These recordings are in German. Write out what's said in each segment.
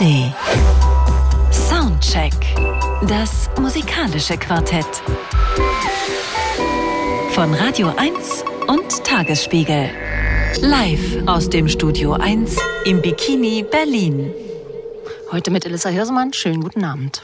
ARD. Soundcheck. Das musikalische Quartett. Von Radio 1 und Tagesspiegel. Live aus dem Studio 1 im Bikini Berlin. Heute mit Elissa Hirsemann. Schönen guten Abend.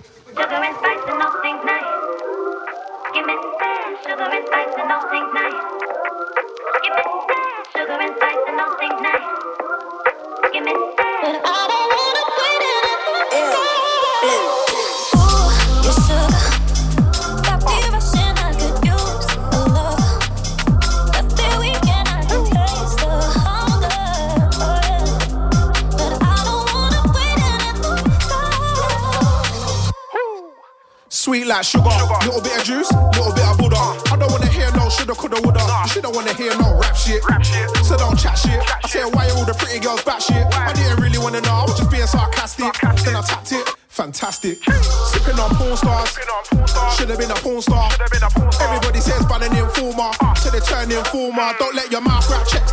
Coulda, woulda. You should don't wanna hear no rap shit. So don't chat shit. I said, why are all the pretty girls back shit? I didn't really wanna know, I was just being sarcastic. Then I tapped it, fantastic. Sipping on porn stars, should have been a porn star. Everybody says ban an informer, ah. so they turn informer. Mm. Don't let your mouth rap checks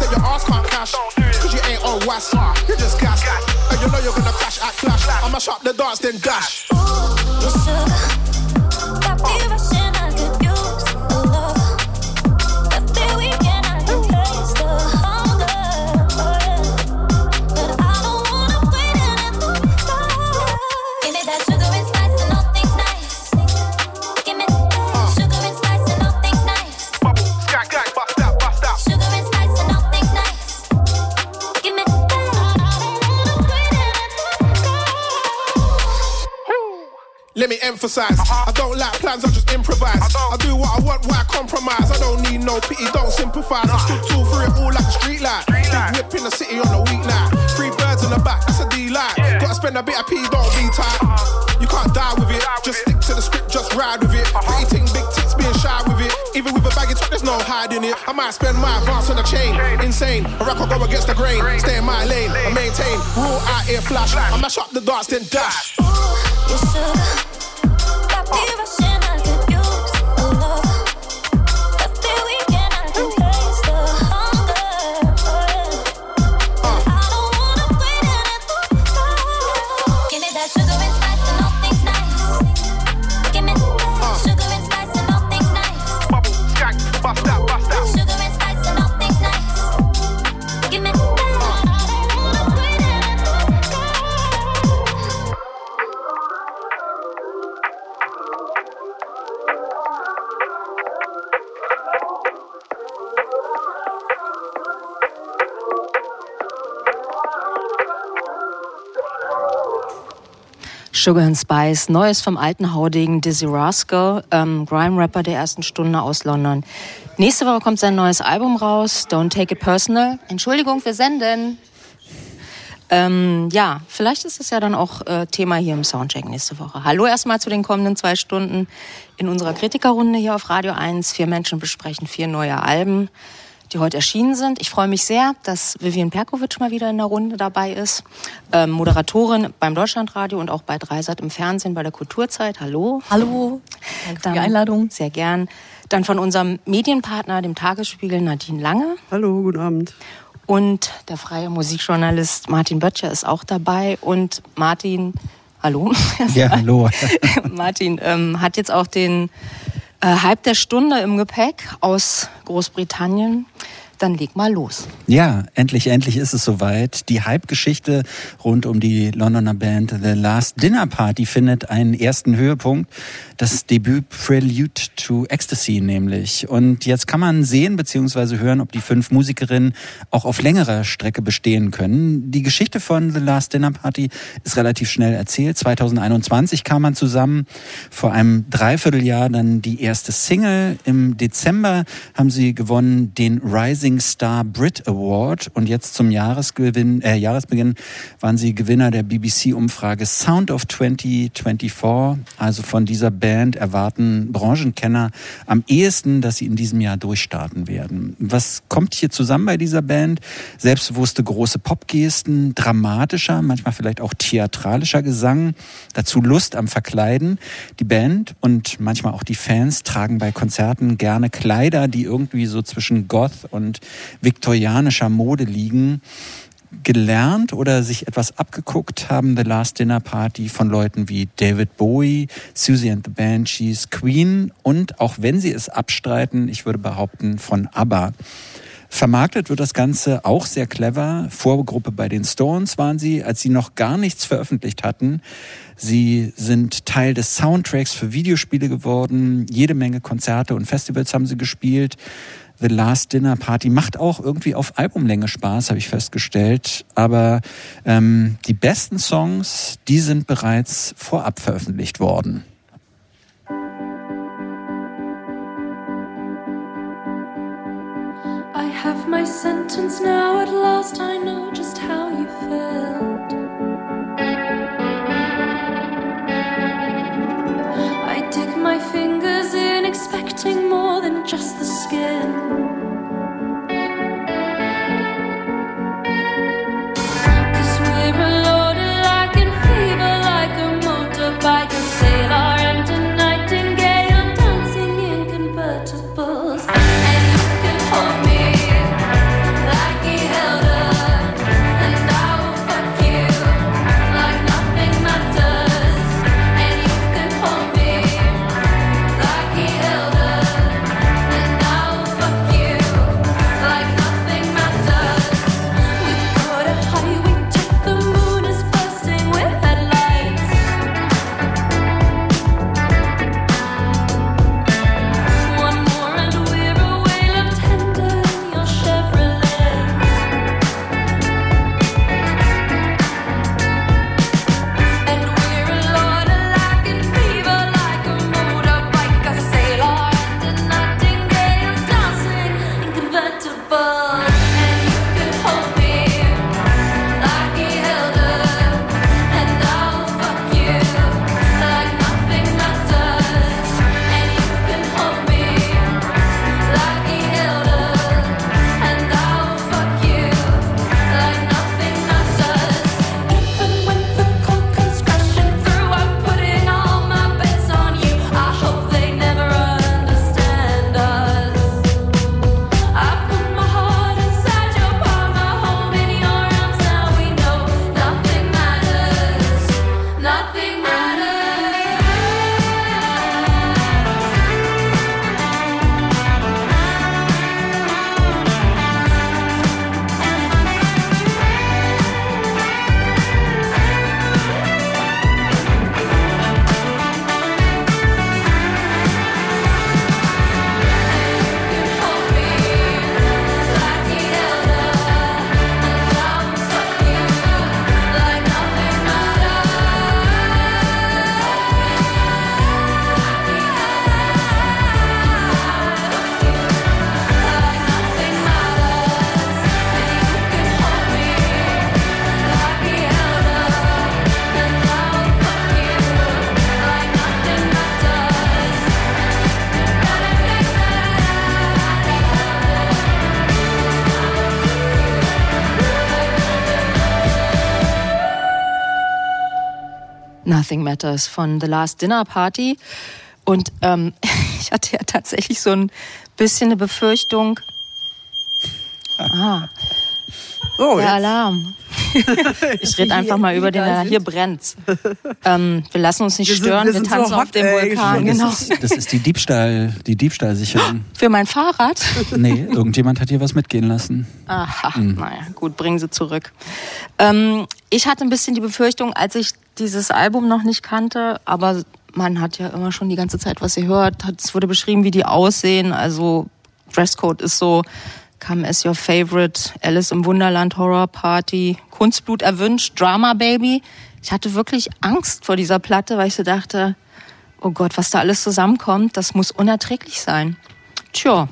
Emphasize, I don't like plans, I just improvise. I, do what I want, why compromise? I don't need no pity, don't sympathize. I stood tall for it all like a street light. Big whip in the city on a weeknight. Three birds in the back, that's a D-light. Gotta spend a bit of P, don't be tight. You can't die with it, just stick to the script, just ride with it. Pretty ting, big tits, being shy with it. Even with a baggy top, there's no hiding it. I might spend my advance on the chain, insane. A rock will go against the grain, stay in my lane, I maintain. Rule out here, flash. I mash up the darts, then dash. Sugar and Spice, Neues vom alten Haudegen Dizzy Rascal, ähm, Grime-Rapper der ersten Stunde aus London. Nächste Woche kommt sein neues Album raus, Don't Take It Personal. Entschuldigung, wir senden. Ähm, ja, vielleicht ist es ja dann auch äh, Thema hier im Soundcheck nächste Woche. Hallo erstmal zu den kommenden zwei Stunden in unserer Kritikerrunde hier auf Radio 1. Vier Menschen besprechen vier neue Alben die heute erschienen sind. Ich freue mich sehr, dass Vivian Perkovic mal wieder in der Runde dabei ist. Ähm, Moderatorin beim Deutschlandradio und auch bei Dreisat im Fernsehen bei der Kulturzeit. Hallo. Hallo. Danke für die Einladung. Sehr gern. Dann von unserem Medienpartner, dem Tagesspiegel, Nadine Lange. Hallo, guten Abend. Und der freie Musikjournalist Martin Böttcher ist auch dabei. Und Martin, hallo. Ja, hallo. Martin ähm, hat jetzt auch den äh, Hype der Stunde im Gepäck aus Großbritannien dann leg mal los. Ja, endlich, endlich ist es soweit. Die Hype-Geschichte rund um die Londoner Band The Last Dinner Party findet einen ersten Höhepunkt. Das Debüt Prelude to Ecstasy nämlich. Und jetzt kann man sehen bzw. hören, ob die fünf Musikerinnen auch auf längerer Strecke bestehen können. Die Geschichte von The Last Dinner Party ist relativ schnell erzählt. 2021 kam man zusammen. Vor einem Dreivierteljahr dann die erste Single. Im Dezember haben sie gewonnen den Rising Rising Star Brit Award und jetzt zum Jahresgewinn, äh, Jahresbeginn waren sie Gewinner der BBC-Umfrage Sound of 2024. Also von dieser Band erwarten Branchenkenner am ehesten, dass sie in diesem Jahr durchstarten werden. Was kommt hier zusammen bei dieser Band? Selbstbewusste große Popgesten, dramatischer, manchmal vielleicht auch theatralischer Gesang, dazu Lust am Verkleiden. Die Band und manchmal auch die Fans tragen bei Konzerten gerne Kleider, die irgendwie so zwischen Goth und viktorianischer Mode liegen. gelernt oder sich etwas abgeguckt haben The Last Dinner Party von Leuten wie David Bowie, Susie and the Banshees, Queen und auch wenn sie es abstreiten, ich würde behaupten von ABBA. Vermarktet wird das Ganze auch sehr clever. Vorgruppe bei den Stones waren sie, als sie noch gar nichts veröffentlicht hatten. Sie sind Teil des Soundtracks für Videospiele geworden. Jede Menge Konzerte und Festivals haben sie gespielt. The Last Dinner Party macht auch irgendwie auf Albumlänge Spaß, habe ich festgestellt. Aber ähm, die besten Songs, die sind bereits vorab veröffentlicht worden. have my sentence now. At last, I know just how you felt. Expecting more than just the skin. Nothing Matters von The Last Dinner Party. Und ähm, ich hatte ja tatsächlich so ein bisschen eine Befürchtung. Ah. Oh, der Alarm. ich rede einfach mal über den Alarm. Hier brennt's. Ähm, wir lassen uns nicht wir stören, wir, wir tanzen so hot, auf dem Vulkan. Genau. Das, ist, das ist die Diebstahl, die Diebstahlsicherung. Für mein Fahrrad? Nee, irgendjemand hat hier was mitgehen lassen. Aha, mhm. naja, gut, bringen Sie zurück. Ähm, ich hatte ein bisschen die Befürchtung, als ich dieses Album noch nicht kannte, aber man hat ja immer schon die ganze Zeit was gehört. Es wurde beschrieben, wie die aussehen. Also Dresscode ist so Come as Your Favorite, Alice im Wunderland Horror Party, Kunstblut erwünscht, Drama Baby. Ich hatte wirklich Angst vor dieser Platte, weil ich so dachte, oh Gott, was da alles zusammenkommt, das muss unerträglich sein. Tja,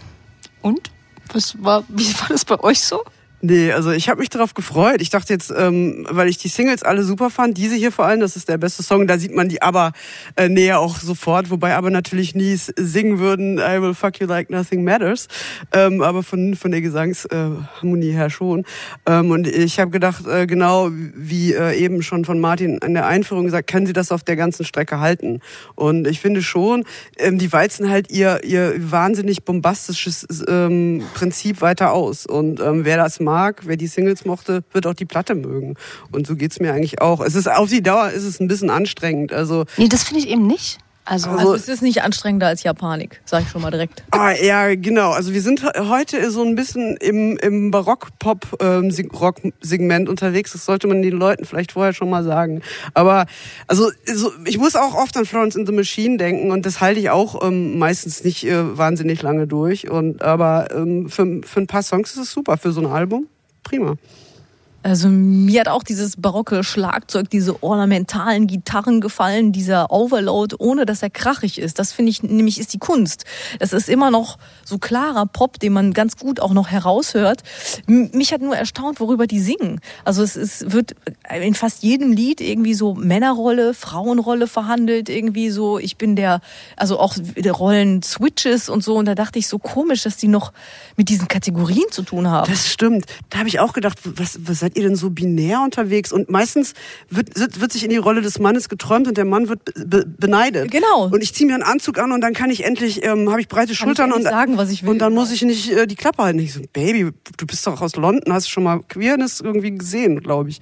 und? Was war, wie war das bei euch so? Nee, also ich habe mich darauf gefreut. Ich dachte jetzt, ähm, weil ich die Singles alle super fand, diese hier vor allem, das ist der beste Song, da sieht man die aber äh, näher auch sofort, wobei aber natürlich nie singen würden, I will fuck you like nothing matters, ähm, aber von, von der Gesangsharmonie äh, her schon. Ähm, und ich habe gedacht, äh, genau wie äh, eben schon von Martin an der Einführung gesagt, können sie das auf der ganzen Strecke halten? Und ich finde schon, ähm, die walzen halt ihr, ihr wahnsinnig bombastisches ähm, Prinzip weiter aus. Und ähm, wer das mag, wer die Singles mochte, wird auch die Platte mögen. Und so geht's mir eigentlich auch. Es ist auf die Dauer ist es ein bisschen anstrengend. Also nee, das finde ich eben nicht. Also, also, es ist nicht anstrengender als Japanik, sage ich schon mal direkt. Ah, ja, genau. Also wir sind heute so ein bisschen im, im Barock-Pop-Rock-Segment ähm, unterwegs. Das sollte man den Leuten vielleicht vorher schon mal sagen. Aber also so, ich muss auch oft an Florence in the Machine denken und das halte ich auch ähm, meistens nicht äh, wahnsinnig lange durch. Und aber ähm, für, für ein paar Songs ist es super. Für so ein Album prima. Also mir hat auch dieses barocke Schlagzeug, diese ornamentalen Gitarren gefallen, dieser Overload, ohne dass er krachig ist. Das finde ich nämlich ist die Kunst. Das ist immer noch so klarer Pop, den man ganz gut auch noch heraushört. Mich hat nur erstaunt, worüber die singen. Also es, es wird in fast jedem Lied irgendwie so Männerrolle, Frauenrolle verhandelt, irgendwie so. Ich bin der, also auch der Rollen Switches und so. Und da dachte ich so komisch, dass die noch mit diesen Kategorien zu tun haben. Das stimmt. Da habe ich auch gedacht, was, was seid ihr denn so binär unterwegs? Und meistens wird, wird sich in die Rolle des Mannes geträumt und der Mann wird be beneidet. Genau. Und ich ziehe mir einen Anzug an und dann kann ich endlich, ähm, habe ich breite kann Schultern ich und sagen, was ich will. Und dann muss ich nicht äh, die Klappe halten. Ich so, Baby, du bist doch aus London, hast schon mal Queerness irgendwie gesehen, glaube ich.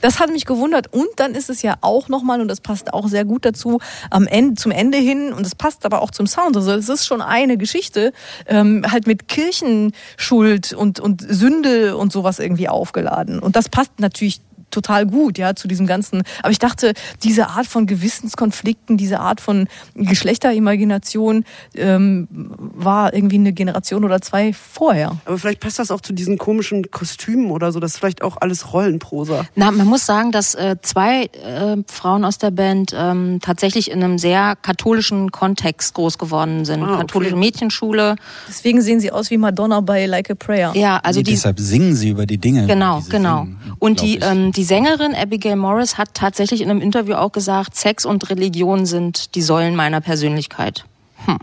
Das hat mich gewundert. Und dann ist es ja auch nochmal, und das passt auch sehr gut dazu, am Ende, zum Ende hin, und das passt aber auch zum Sound. Also es ist schon eine Geschichte, ähm, halt mit Kirchenschuld und, und Sünde und sowas irgendwie aufgeladen. Und das passt natürlich total gut, ja, zu diesem ganzen. Aber ich dachte, diese Art von Gewissenskonflikten, diese Art von Geschlechterimagination ähm, war irgendwie eine Generation oder zwei vorher. Aber vielleicht passt das auch zu diesen komischen Kostümen oder so. Das ist vielleicht auch alles Rollenprosa. Na, man muss sagen, dass äh, zwei äh, Frauen aus der Band ähm, tatsächlich in einem sehr katholischen Kontext groß geworden sind. Ah, okay. Katholische Mädchenschule. Deswegen sehen sie aus wie Madonna bei Like a Prayer. Ja, also nee, die, deshalb singen sie über die Dinge. Genau, genau. Singen, und die, ähm, die die Sängerin Abigail Morris hat tatsächlich in einem Interview auch gesagt, Sex und Religion sind die Säulen meiner Persönlichkeit. Hm.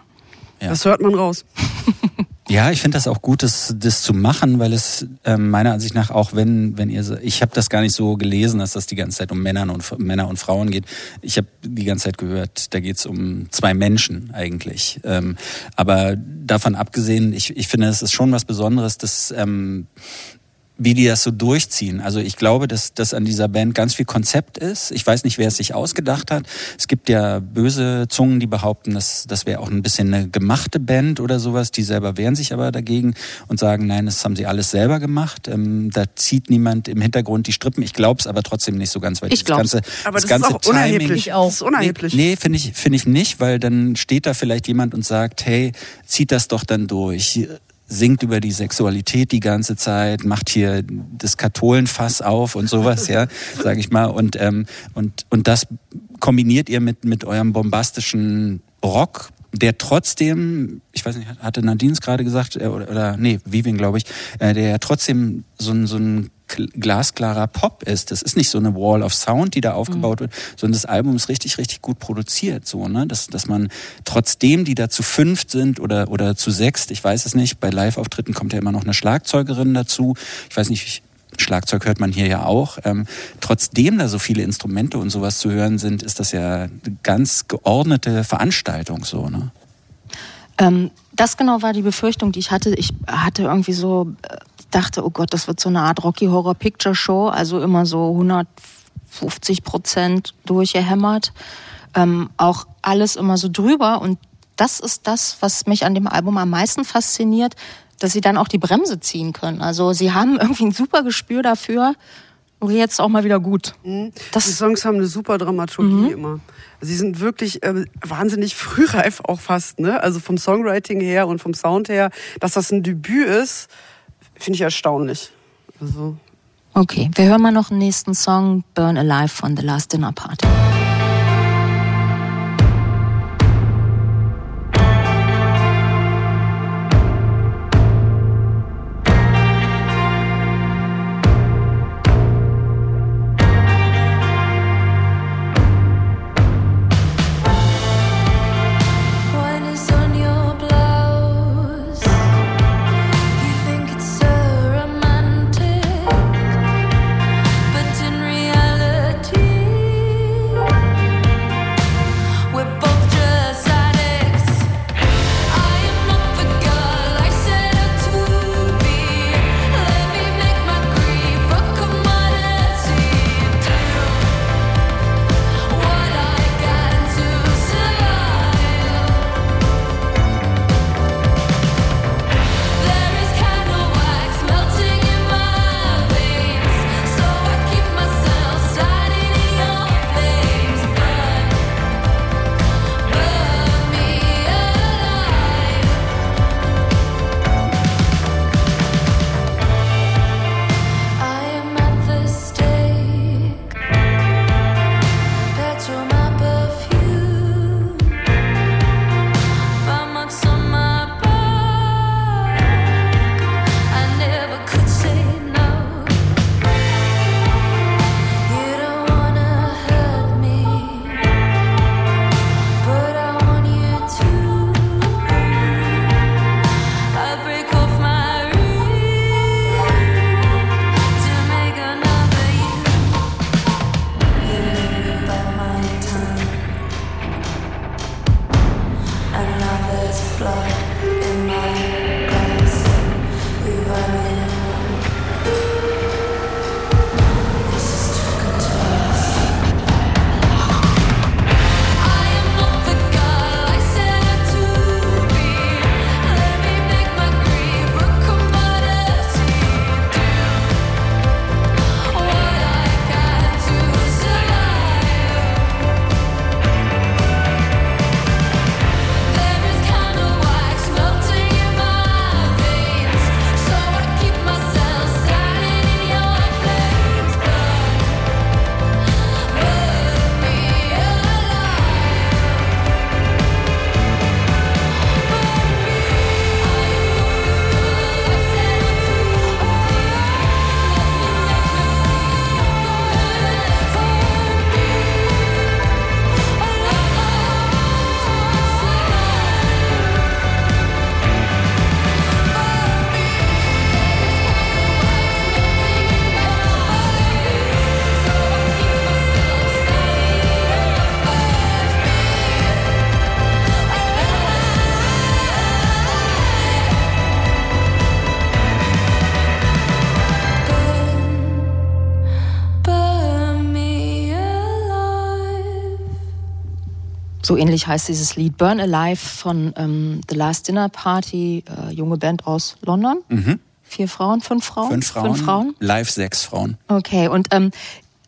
Ja. Das hört man raus. Ja, ich finde das auch gut, das, das zu machen, weil es äh, meiner Ansicht nach auch, wenn, wenn ihr, ich habe das gar nicht so gelesen, dass das die ganze Zeit um Männer und Männer und Frauen geht. Ich habe die ganze Zeit gehört, da geht es um zwei Menschen eigentlich. Ähm, aber davon abgesehen, ich, ich finde, es ist schon was Besonderes, dass ähm, wie die das so durchziehen. Also ich glaube, dass das an dieser Band ganz viel Konzept ist. Ich weiß nicht, wer es sich ausgedacht hat. Es gibt ja böse Zungen, die behaupten, dass das wäre auch ein bisschen eine gemachte Band oder sowas. Die selber wehren sich aber dagegen und sagen, nein, das haben sie alles selber gemacht. Ähm, da zieht niemand im Hintergrund die Strippen. Ich glaube es aber trotzdem nicht so ganz, weil ich glaube aber das, das ganze ist auch Timing, unerheblich. Auch. Das ist unerheblich. Nee, nee finde ich, finde ich nicht, weil dann steht da vielleicht jemand und sagt, hey, zieht das doch dann durch singt über die Sexualität die ganze Zeit, macht hier das Katholenfass auf und sowas, ja, sage ich mal. Und, ähm, und, und das kombiniert ihr mit, mit eurem bombastischen Rock, der trotzdem, ich weiß nicht, hatte Nadine es gerade gesagt, äh, oder, oder nee, Vivian, glaube ich, äh, der trotzdem so ein, so ein glasklarer Pop ist. Das ist nicht so eine Wall of Sound, die da aufgebaut mhm. wird, sondern das Album ist richtig, richtig gut produziert, so, ne? Dass, dass man trotzdem, die da zu fünft sind oder, oder zu sechst, ich weiß es nicht, bei Live-Auftritten kommt ja immer noch eine Schlagzeugerin dazu. Ich weiß nicht, Schlagzeug hört man hier ja auch. Ähm, trotzdem da so viele Instrumente und sowas zu hören sind, ist das ja eine ganz geordnete Veranstaltung, so, ne? Ähm, das genau war die Befürchtung, die ich hatte. Ich hatte irgendwie so dachte, oh Gott, das wird so eine Art Rocky Horror Picture Show, also immer so 150 Prozent durchgehämmert. Ähm, auch alles immer so drüber. Und das ist das, was mich an dem Album am meisten fasziniert, dass sie dann auch die Bremse ziehen können. Also sie haben irgendwie ein super Gespür dafür. Und jetzt auch mal wieder gut. Mhm. die Songs haben eine super Dramaturgie mhm. immer. Sie sind wirklich äh, wahnsinnig frühreif auch fast, ne? Also vom Songwriting her und vom Sound her, dass das ein Debüt ist finde ich erstaunlich. Also okay, wir hören mal noch einen nächsten Song, Burn Alive von The Last Dinner Party. So ähnlich heißt dieses Lied Burn Alive von ähm, The Last Dinner Party, äh, junge Band aus London. Mhm. Vier Frauen, fünf Frauen? Fünf Frauen. Fünf Frauen? Live sechs Frauen. Okay, und ähm,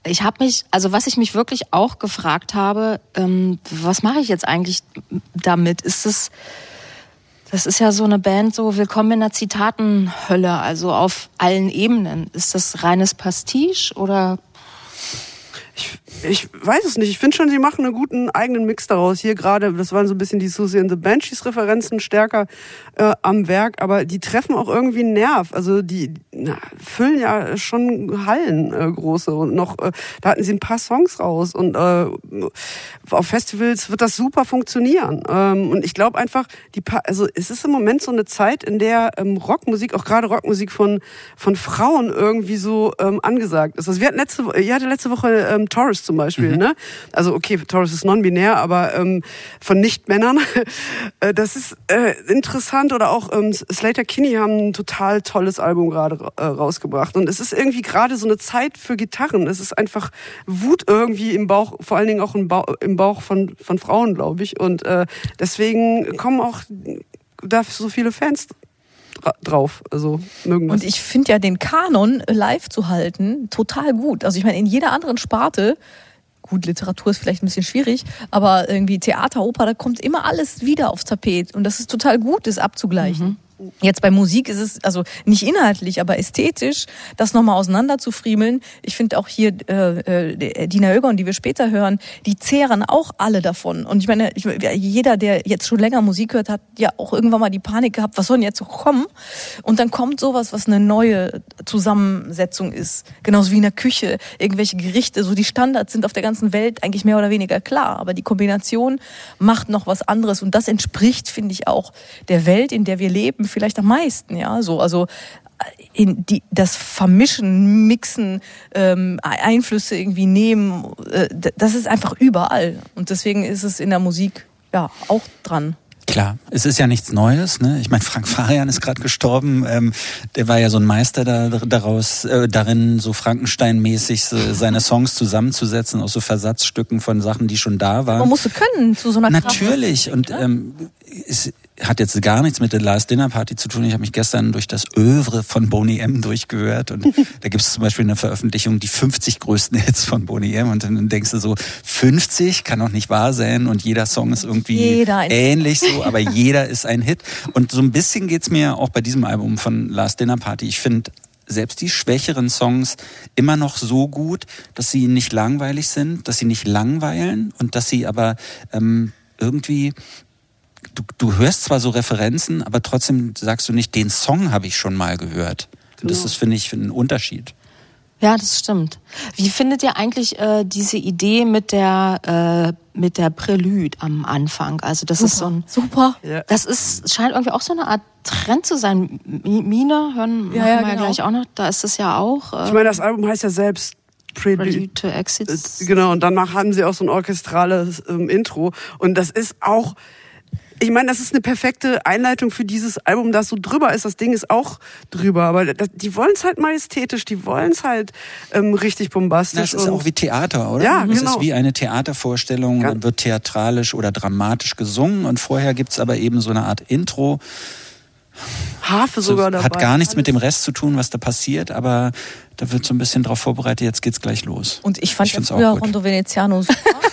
ich habe mich, also was ich mich wirklich auch gefragt habe, ähm, was mache ich jetzt eigentlich damit? Ist es, das ist ja so eine Band, so Willkommen in der Zitatenhölle, also auf allen Ebenen. Ist das reines Pastiche oder Ich, ich weiß es nicht. Ich finde schon, sie machen einen guten eigenen Mix daraus. Hier gerade, das waren so ein bisschen die Susie and the Banshees Referenzen stärker äh, am Werk, aber die treffen auch irgendwie einen Nerv. Also die na, füllen ja schon Hallen äh, große und noch, äh, da hatten sie ein paar Songs raus und äh, auf Festivals wird das super funktionieren. Ähm, und ich glaube einfach, die pa also es ist im Moment so eine Zeit, in der ähm, Rockmusik, auch gerade Rockmusik von von Frauen irgendwie so ähm, angesagt ist. Also wir hatten letzte, ihr hatte letzte Woche ähm, Taurus zum Beispiel, ne? Also okay, Taurus ist non-binär, aber ähm, von Nicht-Männern. Äh, das ist äh, interessant. Oder auch ähm, Slater Kinney haben ein total tolles Album gerade äh, rausgebracht. Und es ist irgendwie gerade so eine Zeit für Gitarren. Es ist einfach Wut irgendwie im Bauch, vor allen Dingen auch im Bauch, im Bauch von, von Frauen, glaube ich. Und äh, deswegen kommen auch da so viele Fans drauf. Also mögen das. Und ich finde ja den Kanon live zu halten total gut. Also ich meine, in jeder anderen Sparte, gut, Literatur ist vielleicht ein bisschen schwierig, aber irgendwie Theater, Oper, da kommt immer alles wieder aufs Tapet. Und das ist total gut, das abzugleichen. Jetzt bei Musik ist es also nicht inhaltlich, aber ästhetisch, das nochmal auseinander zu friemeln. Ich finde auch hier äh, äh, Dina Oegon, die wir später hören, die zehren auch alle davon. Und ich meine, ich, jeder, der jetzt schon länger Musik hört, hat ja auch irgendwann mal die Panik gehabt, was soll denn jetzt so kommen? Und dann kommt sowas, was eine neue Zusammensetzung ist. Genauso wie in der Küche, irgendwelche Gerichte, so die Standards sind auf der ganzen Welt eigentlich mehr oder weniger klar. Aber die Kombination macht noch was anderes. Und das entspricht, finde ich, auch der Welt, in der wir leben, vielleicht am meisten, ja, so, also in die, das Vermischen, Mixen, ähm, Einflüsse irgendwie nehmen, äh, das ist einfach überall. Und deswegen ist es in der Musik ja auch dran. Klar, es ist ja nichts Neues. Ne? Ich meine, Frank Farian ist gerade gestorben. Ähm, der war ja so ein Meister da, daraus, äh, darin, so Frankenstein-mäßig so seine Songs zusammenzusetzen aus so Versatzstücken von Sachen, die schon da waren. Man musste können zu so einer Kraft. Natürlich. Und ähm, es hat jetzt gar nichts mit der Last Dinner Party zu tun. Ich habe mich gestern durch das Övre von Boney M durchgehört. Und da gibt es zum Beispiel eine Veröffentlichung, die 50 größten Hits von Boney M. Und dann denkst du so, 50 kann doch nicht wahr sein. Und jeder Song ist irgendwie ähnlich so, aber jeder ist ein Hit. Und so ein bisschen geht's mir auch bei diesem Album von Last Dinner Party. Ich finde selbst die schwächeren Songs immer noch so gut, dass sie nicht langweilig sind, dass sie nicht langweilen und dass sie aber ähm, irgendwie du, du hörst zwar so Referenzen, aber trotzdem sagst du nicht, den Song habe ich schon mal gehört. Und das ist, finde ich, ein Unterschied. Ja, das stimmt. Wie findet ihr eigentlich äh, diese Idee mit der äh, mit der Prälude am Anfang? Also das ist so ein Super. Das ist scheint irgendwie auch so eine Art Trend zu sein. Mi- Mine hören Ja, ja, wir ja genau. gleich auch noch. Da ist es ja auch äh, Ich meine, das Album heißt ja selbst Prelude. Prelude to Exit. Äh, Genau, und danach haben sie auch so ein orchestrales ähm, Intro. Und das ist auch, ich meine, das ist eine perfekte Einleitung für dieses Album, das so drüber ist. Das Ding ist auch drüber, aber das, die wollen es halt majestätisch, die wollen es halt ähm, richtig bombastisch. Das ist und auch wie Theater, oder? Ja, Es genau. ist wie eine Theatervorstellung, Ganz- dann wird theatralisch oder dramatisch gesungen und vorher gibt's aber eben so eine Art Intro. Harfe sogar dabei. Hat gar nichts mit dem. Rest zu tun, was da passiert, aber da wird so ein bisschen drauf vorbereitet, jetzt geht's gleich los. Und ich fand Ich ja früher. Rondo Veneziano super.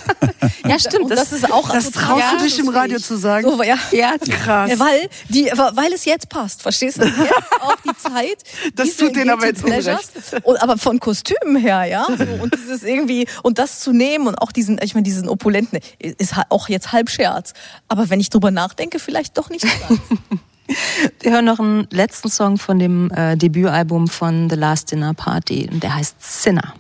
ja, stimmt. Und das, ist auch Das traust du dich im Radio zu sagen. So, ja. ja, Krass. Ja, weil, die, weil es jetzt passt, verstehst du? Jetzt auch die Zeit. Das tut denen aber jetzt Pleasures. Und, aber von Kostümen her, ja. So, und dieses irgendwie, und das zu nehmen und auch diesen, ich meine, diesen opulenten, ist auch jetzt halb Scherz. Aber wenn ich drüber nachdenke, vielleicht doch nicht so ganz. Wir hören noch einen letzten Song von dem äh, Debütalbum von The Last Dinner Party und der heißt Sinner.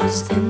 When touch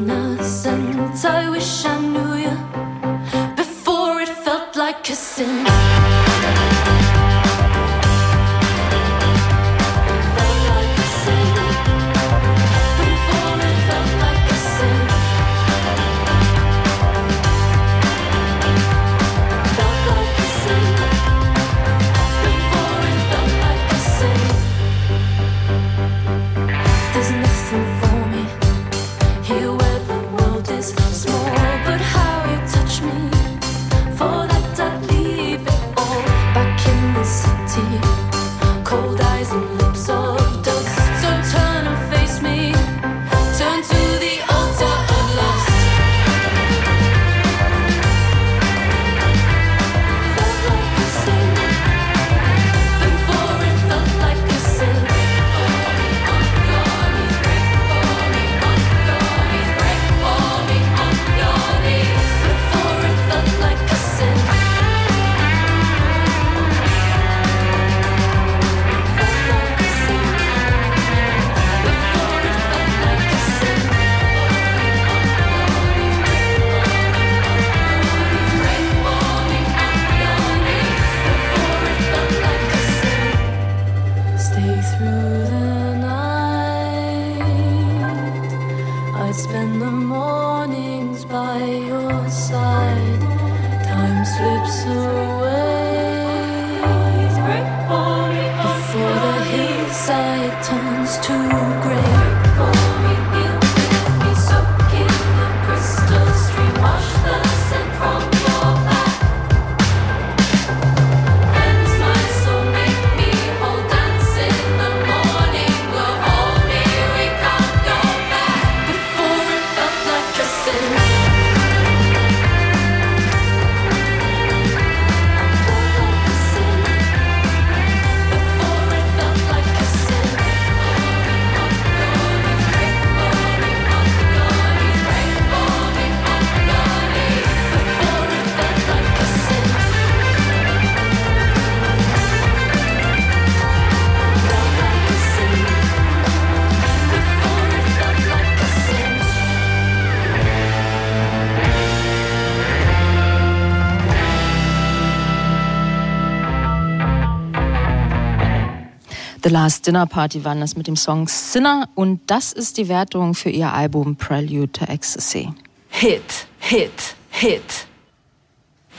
Last Dinner Party waren das mit dem Song Sinner und das ist die Wertung für ihr Album Prelude to Ecstasy. Hit, Hit, Hit.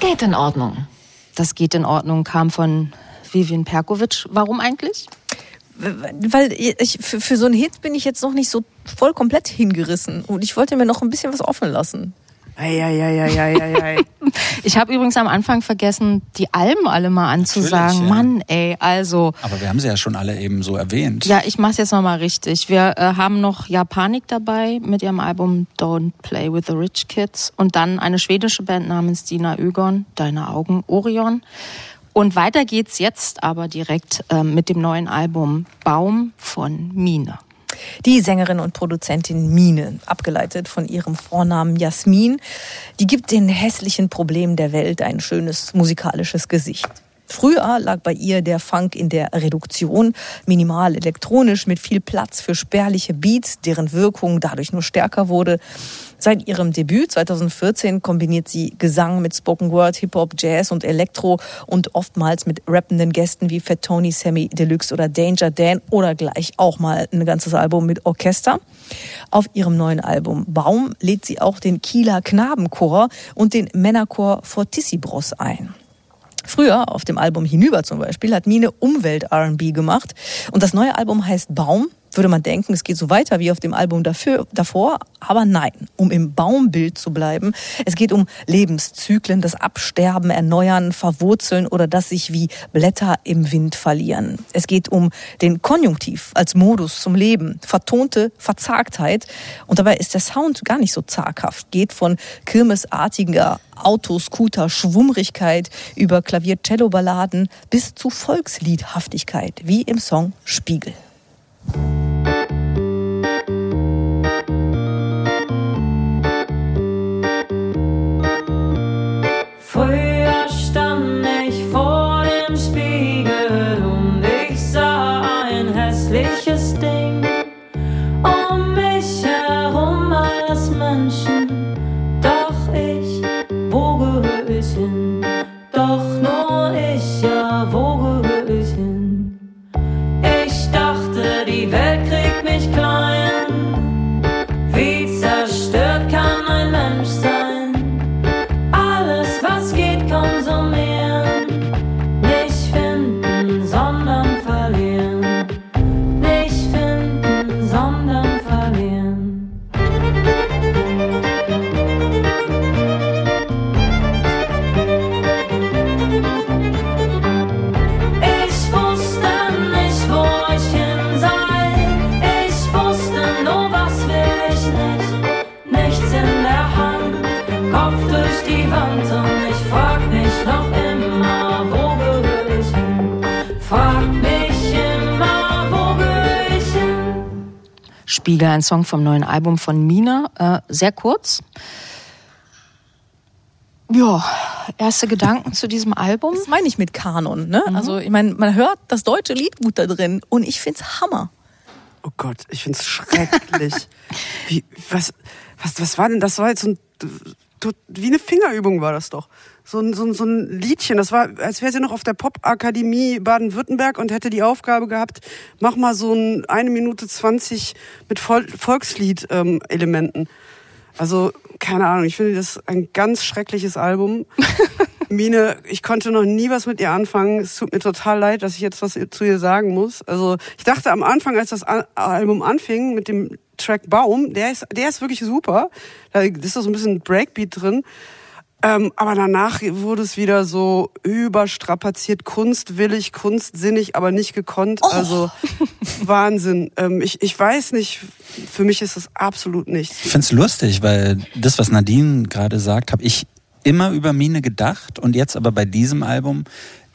Geht in Ordnung. Das geht in Ordnung, kam von Vivian Perkovic. Warum eigentlich? Weil ich, für, für so einen Hit bin ich jetzt noch nicht so voll komplett hingerissen. Und ich wollte mir noch ein bisschen was offen lassen. Eieieiei. Ich habe übrigens am Anfang vergessen, die Alben alle mal anzusagen. Ja. Mann, ey, also. Aber wir haben sie ja schon alle eben so erwähnt. Ja, ich mach's jetzt nochmal richtig. Wir äh, haben noch Japanik dabei mit ihrem Album Don't Play with the Rich Kids und dann eine schwedische Band namens Dina Ögon, Deine Augen, Orion. Und weiter geht's jetzt aber direkt ähm, mit dem neuen Album Baum von Mine. Die Sängerin und Produzentin Mine, abgeleitet von ihrem Vornamen Jasmin, die gibt den hässlichen Problemen der Welt ein schönes musikalisches Gesicht. Früher lag bei ihr der Funk in der Reduktion, minimal elektronisch mit viel Platz für spärliche Beats, deren Wirkung dadurch nur stärker wurde. Seit ihrem Debüt 2014 kombiniert sie Gesang mit Spoken Word, Hip-Hop, Jazz und Elektro und oftmals mit rappenden Gästen wie Fat Tony, Sammy Deluxe oder Danger Dan oder gleich auch mal ein ganzes Album mit Orchester. Auf ihrem neuen Album Baum lädt sie auch den Kieler Knabenchor und den Männerchor Fortissibros ein. Früher, auf dem Album Hinüber zum Beispiel, hat Mine Umwelt-RB gemacht. Und das neue Album heißt Baum. Würde man denken, es geht so weiter wie auf dem Album dafür, davor. Aber nein, um im Baumbild zu bleiben. Es geht um Lebenszyklen, das Absterben, Erneuern, Verwurzeln oder das sich wie Blätter im Wind verlieren. Es geht um den Konjunktiv als Modus zum Leben, vertonte Verzagtheit. Und dabei ist der Sound gar nicht so zaghaft. Geht von kirmesartiger Autoscooter Schwummrigkeit über Klavier-Cello-Balladen bis zu Volksliedhaftigkeit, wie im Song Spiegel. Früher in der Hand, Kopf durch die Wand und ich frag mich noch immer, wo gehöre ich hin? Frag mich immer, wo gehöre ich hin? Spiegel, ein Song vom neuen Album von Mina. Äh, sehr kurz. Ja, erste Gedanken zu diesem Album. Das meine ich mit Kanon. Ne? Also ich meine, man hört das deutsche Lied gut da drin und ich find's Hammer. Oh Gott, ich find's schrecklich. Wie, was, was, was war denn das? War jetzt so ein, wie eine Fingerübung war das doch. so ein, so ein, so ein Liedchen. Das war, als wäre sie noch auf der Popakademie Baden-Württemberg und hätte die Aufgabe gehabt, mach mal so ein eine Minute zwanzig mit Vol Volkslied-Elementen. also, keine Ahnung, ich finde das ein ganz schreckliches Album. Mine, ich konnte noch nie was mit ihr anfangen. Es tut mir total leid, dass ich jetzt was zu ihr sagen muss. Also, ich dachte am Anfang, als das Al- Album anfing mit dem Track Baum, der ist, der ist wirklich super. Da ist so ein bisschen Breakbeat drin. Ähm, aber danach wurde es wieder so überstrapaziert, kunstwillig, kunstsinnig, aber nicht gekonnt. Also Wahnsinn. Ähm, ich, ich weiß nicht, für mich ist das absolut nichts. Ich find's lustig, weil das, was Nadine gerade sagt, habe ich immer über Mine gedacht und jetzt aber bei diesem Album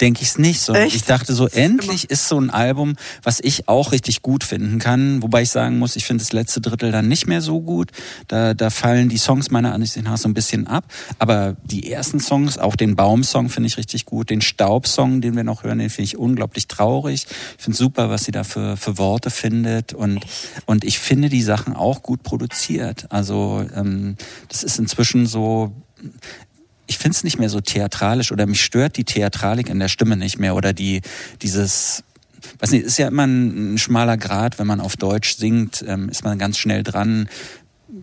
denke ich es nicht, Echt? ich dachte so, endlich ist so ein Album, was ich auch richtig gut finden kann, wobei ich sagen muss, ich finde das letzte Drittel dann nicht mehr so gut, da, da fallen die Songs meiner Ansicht nach so ein bisschen ab, aber die ersten Songs, auch den Baum-Song finde ich richtig gut, den Staub-Song, den wir noch hören, den finde ich unglaublich traurig, ich finde super, was sie da für, für Worte findet. Und, und ich finde die Sachen auch gut produziert, also ähm, das ist inzwischen so, ich finde es nicht mehr so theatralisch oder mich stört die Theatralik in der Stimme nicht mehr oder die dieses weiß nicht, ist ja immer ein, ein schmaler Grad, wenn man auf Deutsch singt, ähm, ist man ganz schnell dran.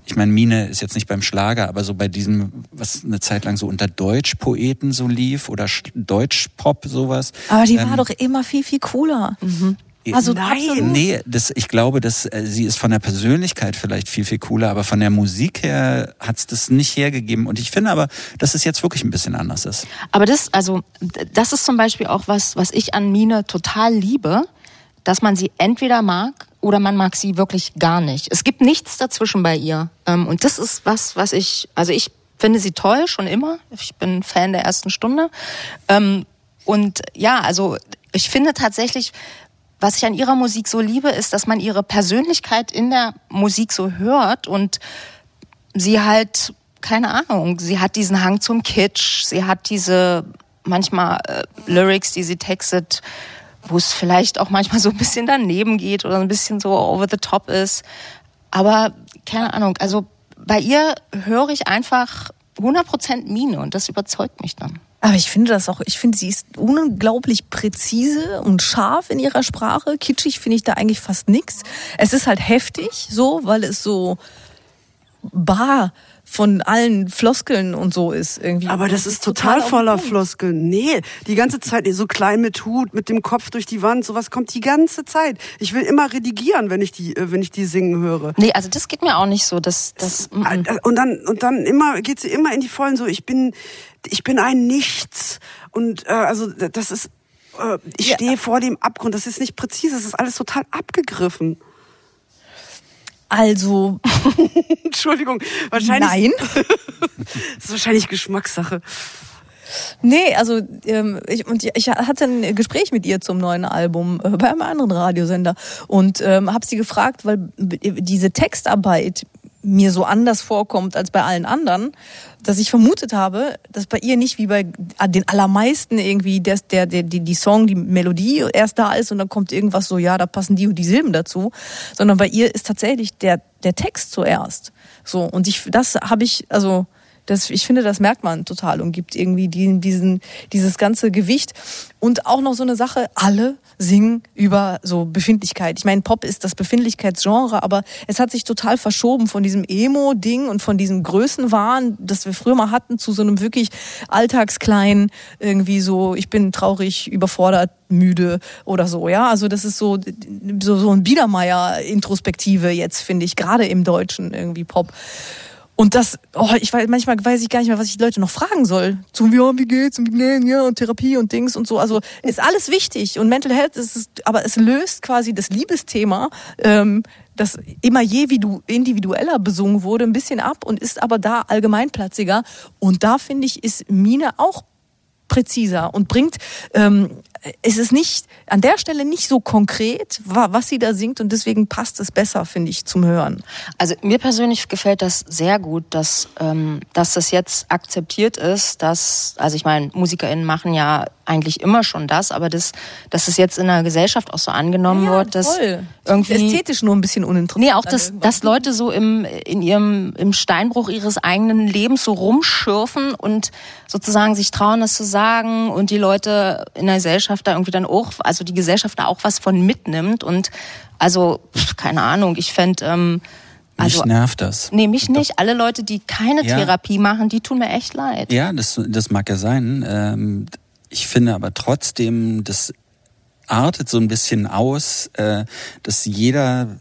Ich meine, Mine ist jetzt nicht beim Schlager, aber so bei diesem, was eine Zeit lang so unter Deutschpoeten so lief oder Sch- Deutschpop sowas. Aber die Ähm, war doch immer viel, viel cooler. Also Nein. absolut. Nee, das, ich glaube, dass äh, sie ist von der Persönlichkeit vielleicht viel, viel cooler, aber von der Musik her hat's das nicht hergegeben. Und ich finde aber, dass es jetzt wirklich ein bisschen anders ist. Aber das, also, das ist zum Beispiel auch was, was ich an Mine total liebe, dass man sie entweder mag oder man mag sie wirklich gar nicht. Es gibt nichts dazwischen bei ihr. Ähm, Und das ist was, was ich, also ich finde sie toll, schon immer. Ich bin Fan der ersten Stunde. Ähm, Und ja, also ich finde tatsächlich, was ich an ihrer Musik so liebe, ist, dass man ihre Persönlichkeit in der Musik so hört und sie halt, keine Ahnung, sie hat diesen Hang zum Kitsch, sie hat diese manchmal äh, Lyrics, die sie textet, wo es vielleicht auch manchmal so ein bisschen daneben geht oder ein bisschen so over the top ist. Aber keine Ahnung, also bei ihr höre ich einfach 100% Mine und das überzeugt mich dann. Aber ich finde das auch, ich finde, sie ist unglaublich präzise und scharf in ihrer Sprache. Kitschig finde ich da eigentlich fast nix. Es ist halt heftig, so, weil es so bar von allen Floskeln und so ist irgendwie. Aber das ist total den voller. Floskeln. Nee, die ganze Zeit so klein mit Hut, mit dem Kopf durch die Wand, sowas kommt die ganze Zeit. Ich will immer redigieren, wenn ich die, äh, wenn ich die singen höre. Nee, also das geht mir auch nicht so. Das, das, mm, mm. Äh, Und dann, und dann immer, geht sie immer in die Vollen so, ich bin, ich bin ein Nichts. Und, äh, also, das ist, äh, ich Ja. stehe vor dem Abgrund. Das ist nicht präzise, das ist alles total abgegriffen. Also, Entschuldigung, wahrscheinlich. nein. Das ist wahrscheinlich Geschmackssache. Nee, also ähm, ich, und ich hatte ein Gespräch mit ihr zum neuen Album äh, bei einem anderen Radiosender und ähm, habe sie gefragt, weil b- diese Textarbeit mir so anders vorkommt als bei allen anderen, dass ich vermutet habe, dass bei ihr nicht wie bei den allermeisten irgendwie der, der, der die, die Song, die Melodie erst da ist und dann kommt irgendwas so, ja, da passen die und die Silben dazu, sondern bei ihr ist tatsächlich der der Text zuerst. So und ich das habe ich also das, ich finde, das merkt man total und gibt irgendwie die, diesen, dieses ganze Gewicht. Und auch noch so eine Sache, alle singen über so Befindlichkeit. Ich meine, Pop ist das Befindlichkeitsgenre, aber es hat sich total verschoben von diesem Emo-Ding und von diesem Größenwahn, das wir früher mal hatten, zu so einem wirklich alltagskleinen, irgendwie so, ich bin traurig, überfordert, müde oder so, ja. Also das ist so, so, so ein Biedermeier-Introspektive jetzt, finde ich, gerade im Deutschen irgendwie Pop. Und das, oh, ich weiß, manchmal weiß ich gar nicht mehr, was ich die Leute noch fragen soll. Zum ja, wie geht's und wie ja, und Therapie und Dings und so. Also ist alles wichtig und Mental Health ist aber es löst quasi das Liebesthema, ähm, das immer je wie du individueller besungen wurde, ein bisschen ab und ist aber da allgemeinplatziger. Und da finde ich, ist Mine auch präziser und bringt ähm, es ist nicht an der Stelle nicht so konkret, wa- was sie da singt und deswegen passt es besser, finde ich, zum Hören. Also mir persönlich gefällt das sehr gut, dass, ähm, dass das jetzt akzeptiert ist, dass, also ich meine, MusikerInnen machen ja eigentlich immer schon das, aber das, dass es jetzt in der Gesellschaft auch so angenommen wird, dass voll. irgendwie ästhetisch nur ein bisschen uninteressant. Nee, auch dass, dass Leute so im, in ihrem, im Steinbruch ihres eigenen Lebens so rumschürfen und sozusagen sich trauen, das zu sagen und die Leute in der Gesellschaft da irgendwie dann auch, also die Gesellschaft da auch was von mitnimmt und also, keine Ahnung, ich fände, ähm, Mich also, nervt das. nee, mich nicht. Alle Leute, die keine Ja. Therapie machen, die tun mir echt leid. Ja, das, das mag ja sein. Ähm, ich finde aber trotzdem, das artet so ein bisschen aus, äh, dass jeder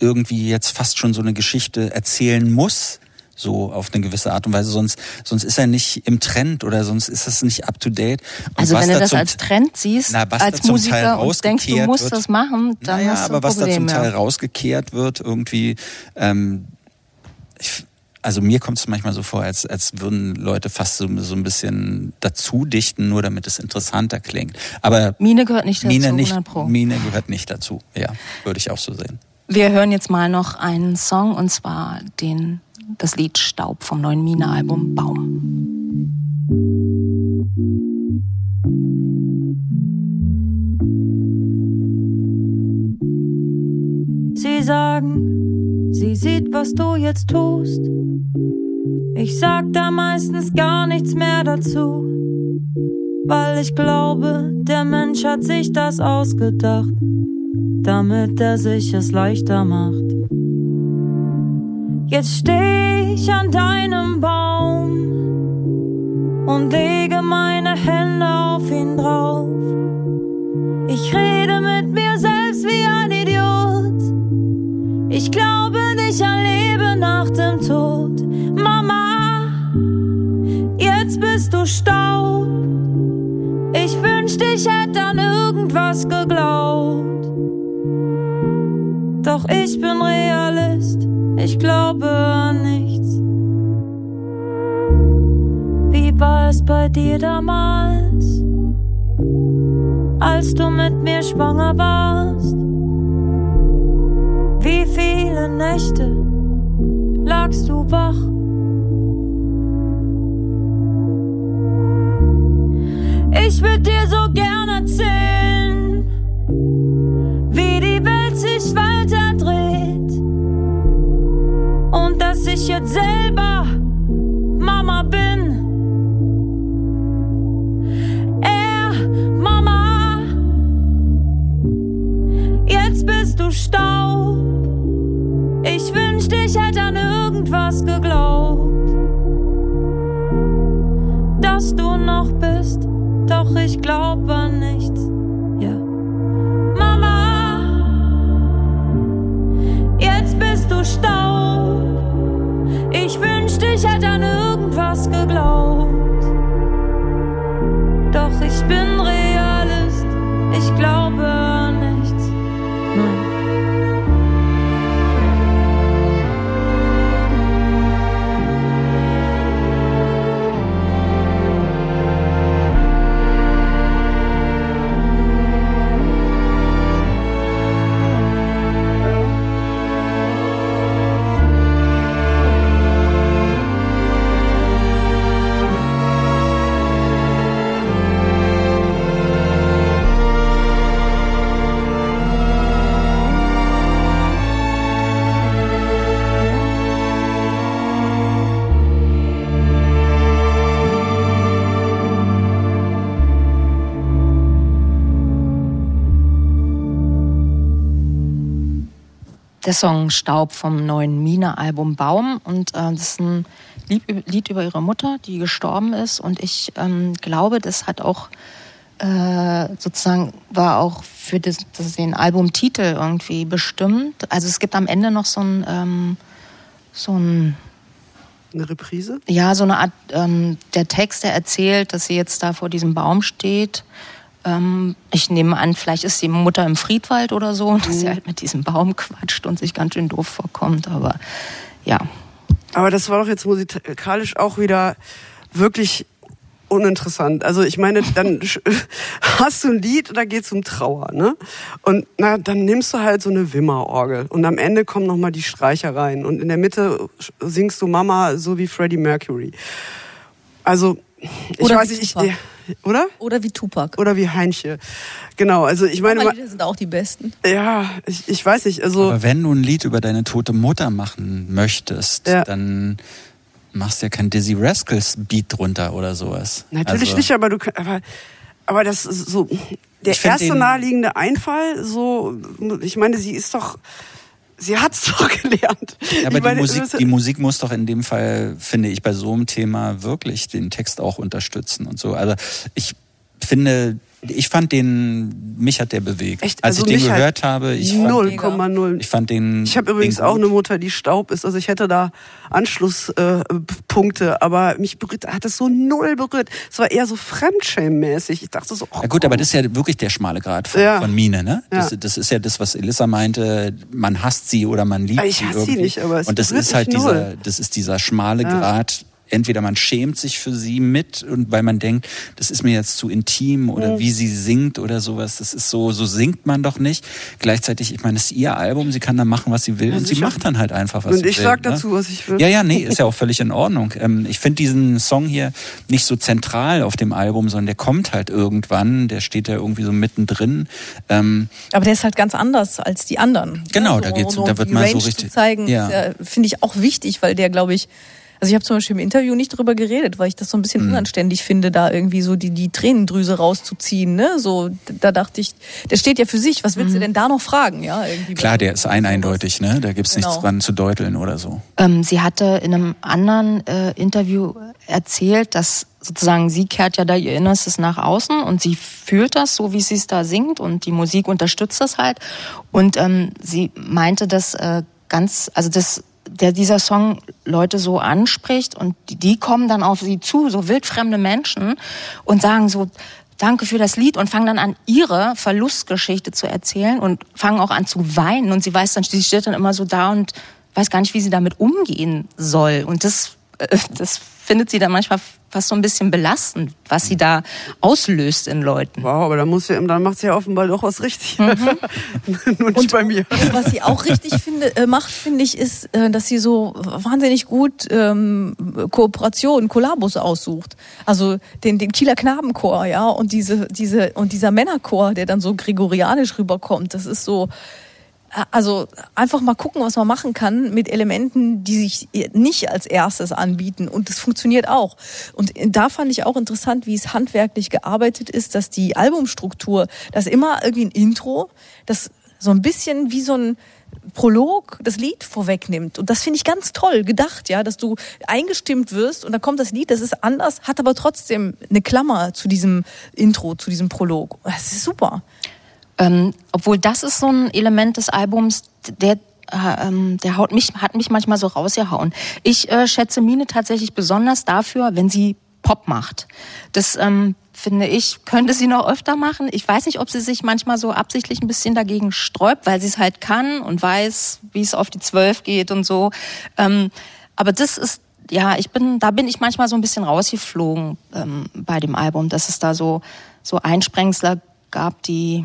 irgendwie jetzt fast schon so eine Geschichte erzählen muss. So auf eine gewisse Art und Weise, sonst, sonst ist er nicht im Trend oder sonst ist das nicht up to date. Und Also wenn du da das als Trend siehst, Na, als Musiker und denkst, du musst wird. das machen, dann naja, hast du aber ein was da zum Teil ja. rausgekehrt wird, irgendwie, ähm, ich, also mir kommt es manchmal so vor, als, als würden Leute fast so, so ein bisschen dazu dichten, nur damit es interessanter klingt. Aber Mine gehört nicht dazu, Mine, nicht, 100 Pro. Mine gehört nicht dazu. Ja, würde ich auch so sehen. Wir hören jetzt mal noch einen Song und zwar den, das Lied Staub vom neuen Mine-Album Baum. Sie sagen, sie sieht, was du jetzt tust. Ich sag da meistens gar nichts mehr dazu, weil ich glaube, der Mensch hat sich das ausgedacht, damit er sich es leichter macht. Jetzt steh ich an deinem Baum und lege meine Hände auf ihn drauf. Ich rede mit mir selbst wie ein Idiot. Ich glaube nicht an Leben nach dem Tod. Mama, jetzt bist du Staub. Ich wünschte, ich hätte an irgendwas geglaubt. Doch ich bin Realist, ich glaube an nichts. Wie war es bei dir damals, als du mit mir schwanger warst? Wie viele Nächte lagst du wach? Ich würde dir so gern erzählen, ich jetzt selber Mama bin. Er, Mama, jetzt bist du Staub. Ich wünschte, ich hätte an irgendwas geglaubt, dass du noch bist, doch ich glaube an nichts. Mama, jetzt bist du Staub. Ich wünschte, ich hätte an irgendwas geglaubt. Doch ich bin Realist, ich glaube Der Song Staub vom neuen Mine-Album Baum. Und äh, das ist ein Lied, Lied über ihre Mutter, die gestorben ist. Und ich ähm, glaube, das hat auch äh, sozusagen, war auch für das, das den Albumtitel irgendwie bestimmt. Also es gibt am Ende noch so ein, ähm, so ein Eine Reprise? ja, so eine Art, ähm, der Text, der erzählt, dass sie jetzt da vor diesem Baum steht. Ähm, ich nehme an, vielleicht ist die Mutter im Friedwald oder so, dass sie halt mit diesem Baum quatscht und sich ganz schön doof vorkommt. Aber ja, Aber das war doch jetzt musikalisch auch wieder wirklich uninteressant. Also ich meine, dann hast du ein Lied und da geht's um Trauer, ne? Und na, dann nimmst du halt so eine Wimmerorgel und am Ende kommen noch mal die Streicher rein und in der Mitte singst du Mama so wie Freddie Mercury. Also ich Oder weiß nicht, ich, Tupac. Der, oder? Oder wie Tupac. Oder wie Heinche. Genau, also ich meine, ma- Lieder sind auch die besten. ja, ich, ich weiß nicht, also Aber wenn du ein Lied über deine tote Mutter machen möchtest, Ja. dann machst du ja kein Dizzy Rascals Beat drunter oder sowas. Natürlich also, nicht, aber du aber aber das ist so der erste naheliegende Einfall, so ich meine, sie ist doch sie hat's doch gelernt. Ja, aber ich meine, die, Musik, die Musik muss doch in dem Fall, finde ich, bei so einem Thema wirklich den Text auch unterstützen und so. Also ich finde, ich fand den, mich hat der bewegt. Echt? Als Also ich den halt gehört habe, ich fand, 0,0. ich fand den. Ich habe übrigens auch eine Mutter, die Staub ist. Also ich hätte da Anschlusspunkte, äh, aber mich berührt, hat es so null berührt. Es war eher so Fremdschämmäßig. Ich dachte so, oh, Ja gut, aber komm. das ist ja wirklich der schmale Grad von, Ja. von Mine, ne? Das, Ja. das ist ja das, was Elissa meinte, man hasst sie oder man liebt Ich sie hasse sie nicht, aber es Und das ist halt dieser, das ist dieser schmale Grad. Entweder man schämt sich für sie mit und weil man denkt, das ist mir jetzt zu intim oder Mhm. wie sie singt oder sowas, das ist so, so singt man doch nicht. Gleichzeitig, ich meine, es ist ihr Album, sie kann da machen, was sie will und sie sicher. macht dann halt einfach, was Und sie ich will. sag ne? dazu, was ich will. Ja, ja, nee, ist ja auch völlig in Ordnung. Ähm, ich finde diesen Song hier nicht so zentral auf dem Album, sondern der kommt halt irgendwann, der steht da irgendwie so mittendrin. Ähm, Aber der ist halt ganz anders als die anderen. Genau, Ja, da geht's- um da wird mal so richtig- Zu zeigen, ja. ja, finde ich auch wichtig, weil der, glaube ich, also ich habe zum Beispiel im Interview nicht drüber geredet, weil ich das so ein bisschen Mhm. unanständig finde, da irgendwie so die, die Tränendrüse rauszuziehen. Ne? So, da dachte ich, der steht ja für sich. Was willst du denn da noch fragen? Ja, irgendwie Mhm. klar, der ist ein eindeutig, ne? Da gibt's nichts Genau. dran zu deuteln oder so. Ähm, sie hatte in einem anderen äh, Interview erzählt, dass sozusagen sie kehrt ja da ihr Innerstes nach außen und sie fühlt das, so wie sie es da singt und die Musik unterstützt das halt. Und ähm, sie meinte, dass äh, ganz, also das der dieser Song Leute so anspricht und die, die kommen dann auf sie zu, so wildfremde Menschen und sagen so, danke für das Lied und fangen dann an, ihre Verlustgeschichte zu erzählen und fangen auch an zu weinen und sie weiß dann, sie steht dann immer so da und weiß gar nicht, wie sie damit umgehen soll. Und das, äh, das findet sie dann manchmal fast so ein bisschen belastend, was sie da auslöst in Leuten. Wow, aber dann muss ja, dann macht sie ja offenbar doch was richtig. Nur nicht bei mir. Und was sie auch richtig finde, äh, macht, finde ich, ist, äh, dass sie so wahnsinnig gut ähm, Kooperation, Kollabos aussucht. Also den, den Kieler Knabenchor, ja, und diese, diese, und dieser Männerchor, der dann so gregorianisch rüberkommt. Das ist so, also einfach mal gucken, was man machen kann mit Elementen, die sich nicht als erstes anbieten. Und das funktioniert auch. Und da fand ich auch interessant, wie es handwerklich gearbeitet ist, dass die Albumstruktur, dass immer irgendwie ein Intro, das so ein bisschen wie so ein Prolog das Lied vorwegnimmt. Und das finde ich ganz toll gedacht, ja, dass du eingestimmt wirst und dann kommt das Lied, das ist anders, hat aber trotzdem eine Klammer zu diesem Intro, zu diesem Prolog. Das ist super. Ähm, obwohl das ist so ein Element des Albums, der äh, ähm, der haut mich, hat mich manchmal so rausgehauen. Ich äh, schätze Mine tatsächlich besonders dafür, wenn sie Pop macht. Das ähm, finde ich, könnte sie noch öfter machen. Ich weiß nicht, ob sie sich manchmal so absichtlich ein bisschen dagegen sträubt, weil sie es halt kann und weiß, wie es auf die Zwölf geht und so. Ähm, aber das ist ja, ich bin, da bin ich manchmal so ein bisschen rausgeflogen ähm, bei dem Album, dass es da so so Einsprengsler gab, die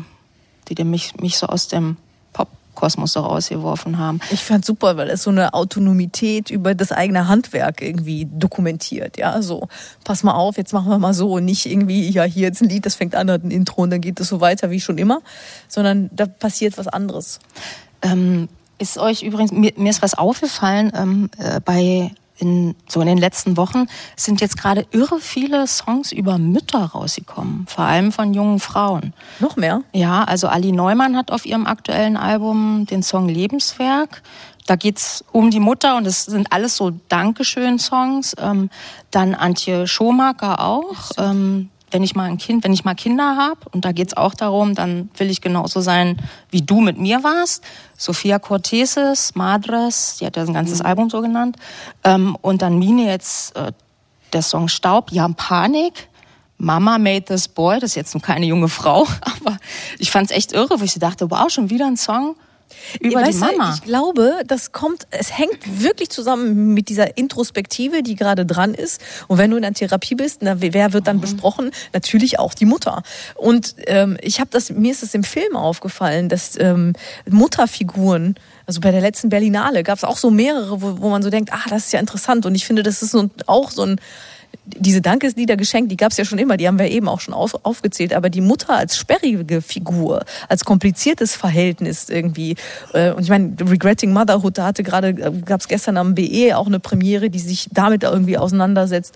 die mich, mich so aus dem Popkosmos so rausgeworfen haben. Ich fand super, weil es so eine Autonomität über das eigene Handwerk irgendwie dokumentiert. Ja, so, pass mal auf, jetzt machen wir mal so. Und nicht irgendwie, ja, hier jetzt ein Lied, das fängt an, hat ein Intro und dann geht es so weiter wie schon immer, sondern da passiert was anderes. Ähm, ist euch übrigens, mir, mir ist was aufgefallen, ähm, äh, bei in, so in den letzten Wochen sind jetzt gerade irre viele Songs über Mütter rausgekommen, vor allem von jungen Frauen. Noch mehr? Ja, also Ali Neumann hat auf ihrem aktuellen Album den Song Lebenswerk. Da geht's um die Mutter und es sind alles so Dankeschön-Songs. Ähm, dann Antje Schomaker auch. Ähm, wenn ich mal ein Kind, wenn ich mal Kinder habe und da geht's auch darum, dann will ich genauso sein, wie du mit mir warst. Sophia Corteses, Madres, die hat ja ein ganzes Album so genannt. Ähm, und dann Mine jetzt äh, der Song Staub, Jan Panik. Mama made this boy, das ist jetzt noch keine junge Frau, aber ich fand's echt irre, wo ich so dachte, wow, schon wieder ein Song über Weißt die du, Mama. Ich glaube, das kommt, es hängt wirklich zusammen mit dieser Introspektive, die gerade dran ist. Und wenn du in der Therapie bist, na, wer wird dann Mhm. besprochen? Natürlich auch die Mutter. Und ähm, ich habe das, mir ist es im Film aufgefallen, dass ähm, Mutterfiguren, also bei der letzten Berlinale gab es auch so mehrere, wo, wo man so denkt, ah, das ist ja interessant. Und ich finde, das ist so, auch so ein diese Dankeslieder geschenkt, die gab es ja schon immer, die haben wir eben auch schon auf, aufgezählt, aber die Mutter als sperrige Figur, als kompliziertes Verhältnis irgendwie. Äh, und ich meine, Regretting Motherhood, da hatte gerade, gab es gestern am BE auch eine Premiere, die sich damit irgendwie auseinandersetzt.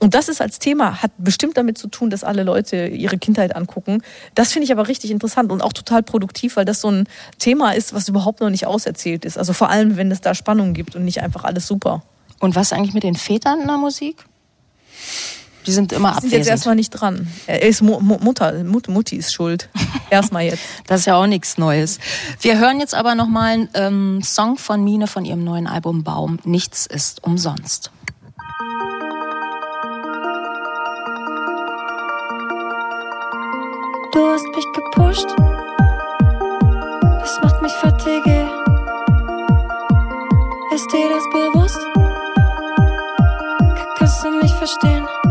Und das ist als Thema, hat bestimmt damit zu tun, dass alle Leute ihre Kindheit angucken. Das finde ich aber richtig interessant und auch total produktiv, weil das so ein Thema ist, was überhaupt noch nicht auserzählt ist. Also vor allem, wenn es da Spannung gibt und nicht einfach alles super. Und was eigentlich mit den Vätern in der Musik? Die sind immer sind jetzt abwesend. erstmal nicht dran. Er ist Mu Mu Mutter, Mut Mutti ist schuld. Erstmal jetzt. Das ist ja auch nichts Neues. Wir hören jetzt aber nochmal einen ähm, Song von Mine von ihrem neuen Album Baum. Nichts ist umsonst. Du hast mich gepusht. Das macht mich fertig. ey. Ist dir das bewusst? Ka- Kannst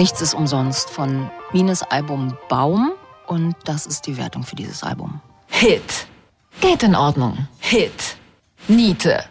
Nichts ist umsonst von Mines Album Baum. Und das ist die Wertung für dieses Album. Hit. Geht in Ordnung. Hit. Niete.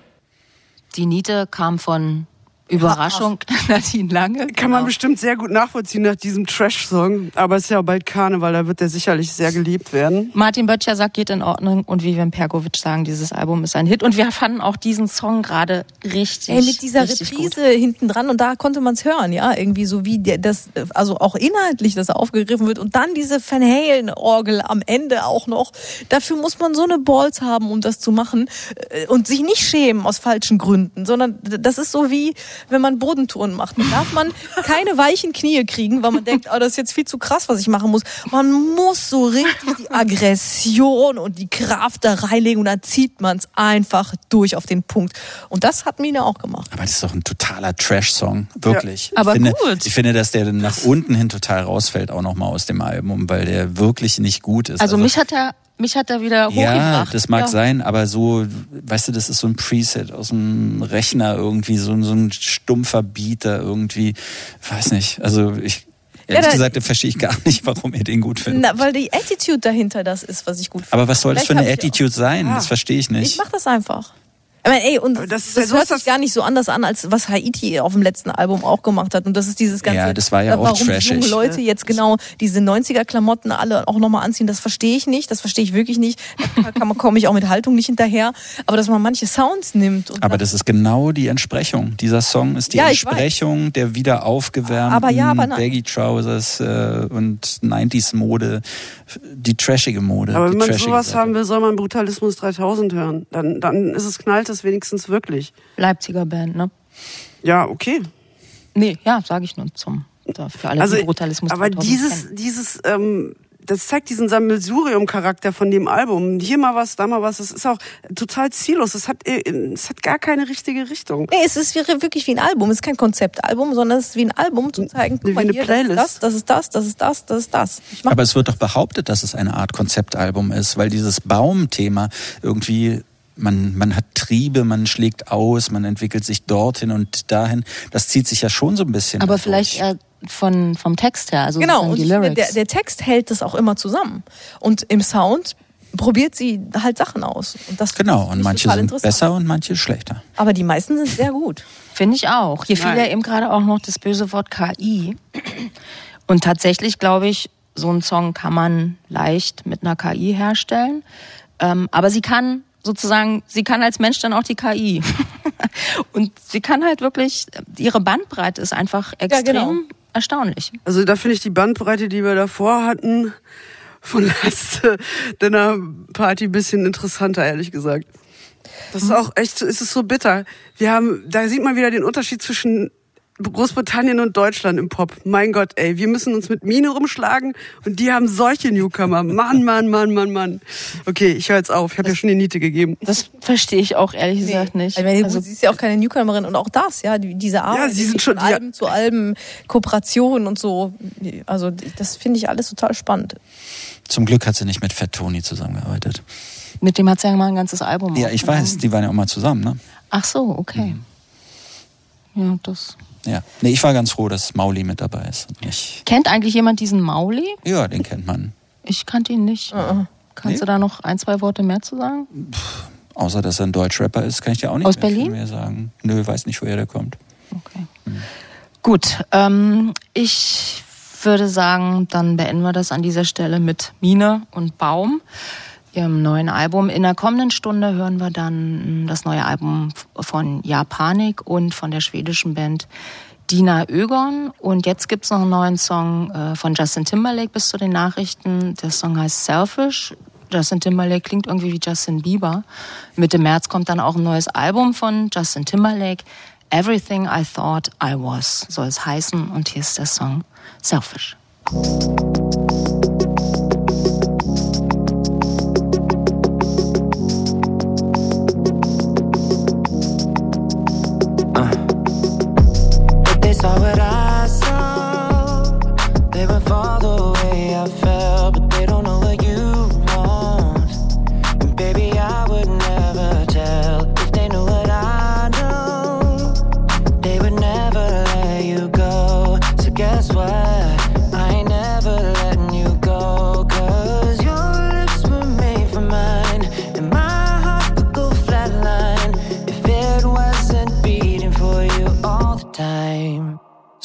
Die Niete kam von Überraschung, Nadine Lange. Kann man Genau. bestimmt sehr gut nachvollziehen nach diesem Trash-Song. Aber es ist ja bald Karneval, da wird der sicherlich sehr geliebt werden. Martin Böttcher sagt, geht in Ordnung und Vivian Pergovic sagen, dieses Album ist ein Hit. Und wir fanden auch diesen Song gerade richtig. Ey, mit dieser. Reprise hinten dran und da konnte man es hören, ja, irgendwie so wie der, das, also auch inhaltlich, dass aufgegriffen wird und dann diese Van Halen-Orgel am Ende auch noch. Dafür muss man so eine Balls haben, um das zu machen äh, und sich nicht schämen aus falschen Gründen, sondern das ist so wie, wenn man Bodentouren macht. Da darf man keine weichen Knie kriegen, weil man denkt, oh, das ist jetzt viel zu krass, was ich machen muss. Man muss so richtig die Aggression und die Kraft da reinlegen und dann zieht man es einfach durch auf den Punkt. Und das hat Mine auch gemacht. Aber das ist doch ein totaler Trash-Song, wirklich. Aber ich finde, gut. Ich finde, dass der nach unten hin total rausfällt, auch nochmal aus dem Album, weil der wirklich nicht gut ist. Also, mich hat er, mich hat er wieder ja, hochgebracht. das mag Ja. sein, aber so, weißt du, das ist so ein Preset aus dem Rechner irgendwie, so, so ein stumpfer Beat da irgendwie, weiß nicht. Also ich, ehrlich da- gesagt, verstehe ich gar nicht, warum ihr den gut findet. Na, weil die Attitude dahinter das ist, was ich gut finde. aber was soll das für eine ich Attitude sein? Das verstehe ich Ich nicht. mach das einfach. Ich meine, ey, und Aber das, das das so, hört sich gar nicht so anders an, als was Haiti auf dem letzten Album auch gemacht hat. Und das ist dieses ganze, Ja, das war ja auch warum trashig. junge Leute jetzt genau diese 90er-Klamotten alle auch nochmal anziehen, das verstehe ich nicht. Das verstehe ich wirklich nicht. Da kann man, komme ich auch mit Haltung nicht hinterher. Aber dass man manche Sounds nimmt. Und Aber das ist genau die Entsprechung. Dieser Song ist die Ja. Entsprechung der wieder aufgewärmten Aber ja, aber. Baggy Trousers äh, und 90s Mode, die trashige Mode. Aber wenn man sowas Seite. haben will, soll man Brutalismus 3000 hören. Dann, dann ist es knallt es wenigstens wirklich. Leipziger Band, ne? Ja, okay. Nee, ja, sage ich nur zum, für alle, Also, die Brutalismus aber 2000 dieses, kennen. dieses, ähm, das zeigt diesen Sammelsurium-Charakter von dem Album. Hier mal was, da mal was. Das ist auch total ziellos. Es hat, äh, es hat gar keine richtige Richtung. Nee, es ist wirklich wie ein Album. Es ist kein Konzeptalbum, sondern es ist wie ein Album zu zeigen, Wie guck mal eine hier, Playlist. das ist das, das ist das, das ist das, das ist das. Aber es wird doch behauptet, dass es eine Art Konzeptalbum ist, weil dieses Baumthema irgendwie man, man hat Triebe, man schlägt aus, man entwickelt sich dorthin und dahin. Das zieht sich ja schon so ein bisschen. Aber durch. vielleicht eher von, vom Text her, also Genau, die Lyrics. der, der Text hält das auch immer zusammen. Und im Sound probiert sie halt Sachen aus. Und das Genau, und manche sind besser und manche schlechter. Aber die meisten sind sehr gut. Finde ich auch. Hier fiel Nein. ja eben gerade auch noch das böse Wort KI. Und tatsächlich glaube ich, so einen Song kann man leicht mit einer KI herstellen. Ähm, aber sie kann sozusagen, sie kann als Mensch dann auch die KI. Und sie kann halt wirklich, ihre Bandbreite ist einfach extrem genau. erstaunlich. Also da finde ich die Bandbreite, die wir davor hatten, von letzter Dinner Party ein bisschen interessanter, ehrlich gesagt. Das ist auch echt, so- es ist so bitter. Wir haben, da sieht man wieder den Unterschied zwischen Großbritannien und Deutschland im Pop. Mein Gott, ey, wir müssen uns mit Mine rumschlagen und die haben solche Newcomer. Mann, Mann, Mann, Mann, Mann. Okay, ich höre jetzt auf. Ich habe ja schon die Niete gegeben. Das verstehe ich auch ehrlich gesagt nicht. Meine, gut, Also, sie ist ja auch keine Newcomerin und auch das, ja, die, diese Arbeit sie sind schon- von ja. Alben zu Alben, Kooperationen und so. Also das finde ich alles total spannend. Zum Glück hat sie nicht mit Fat Tony zusammengearbeitet. mit dem hat sie ja mal ein ganzes Album Ja, ich weiß, die waren ja auch mal zusammen, ne? Ach so, okay. Ja, das. Ja. Nee, ich war ganz froh, dass Mauli mit dabei ist. Und nicht. Kennt eigentlich jemand diesen Mauli? Ja, den kennt man. Ich kannte ihn nicht. Kannst Nee? du da noch ein, zwei Worte mehr zu sagen? Außer dass er ein Deutschrapper ist, kann ich dir auch nicht Aus mehr, Berlin? mehr sagen. Nö, weiß nicht, woher der kommt. Okay. Gut, ähm, ich würde sagen, dann beenden wir das an dieser Stelle mit Mine und Baum, ihrem neuen Album. In der kommenden Stunde hören wir dann das neue Album von Japanik und von der schwedischen Band Dina Ögon. Und jetzt gibt's noch einen neuen Song äh, von Justin Timberlake bis zu den Nachrichten. Der Song heißt Selfish. Justin Timberlake klingt irgendwie wie Justin Bieber. Mitte März kommt dann auch ein neues Album von Justin Timberlake. Everything I Thought I Was soll es heißen. Und hier ist der Song Selfish.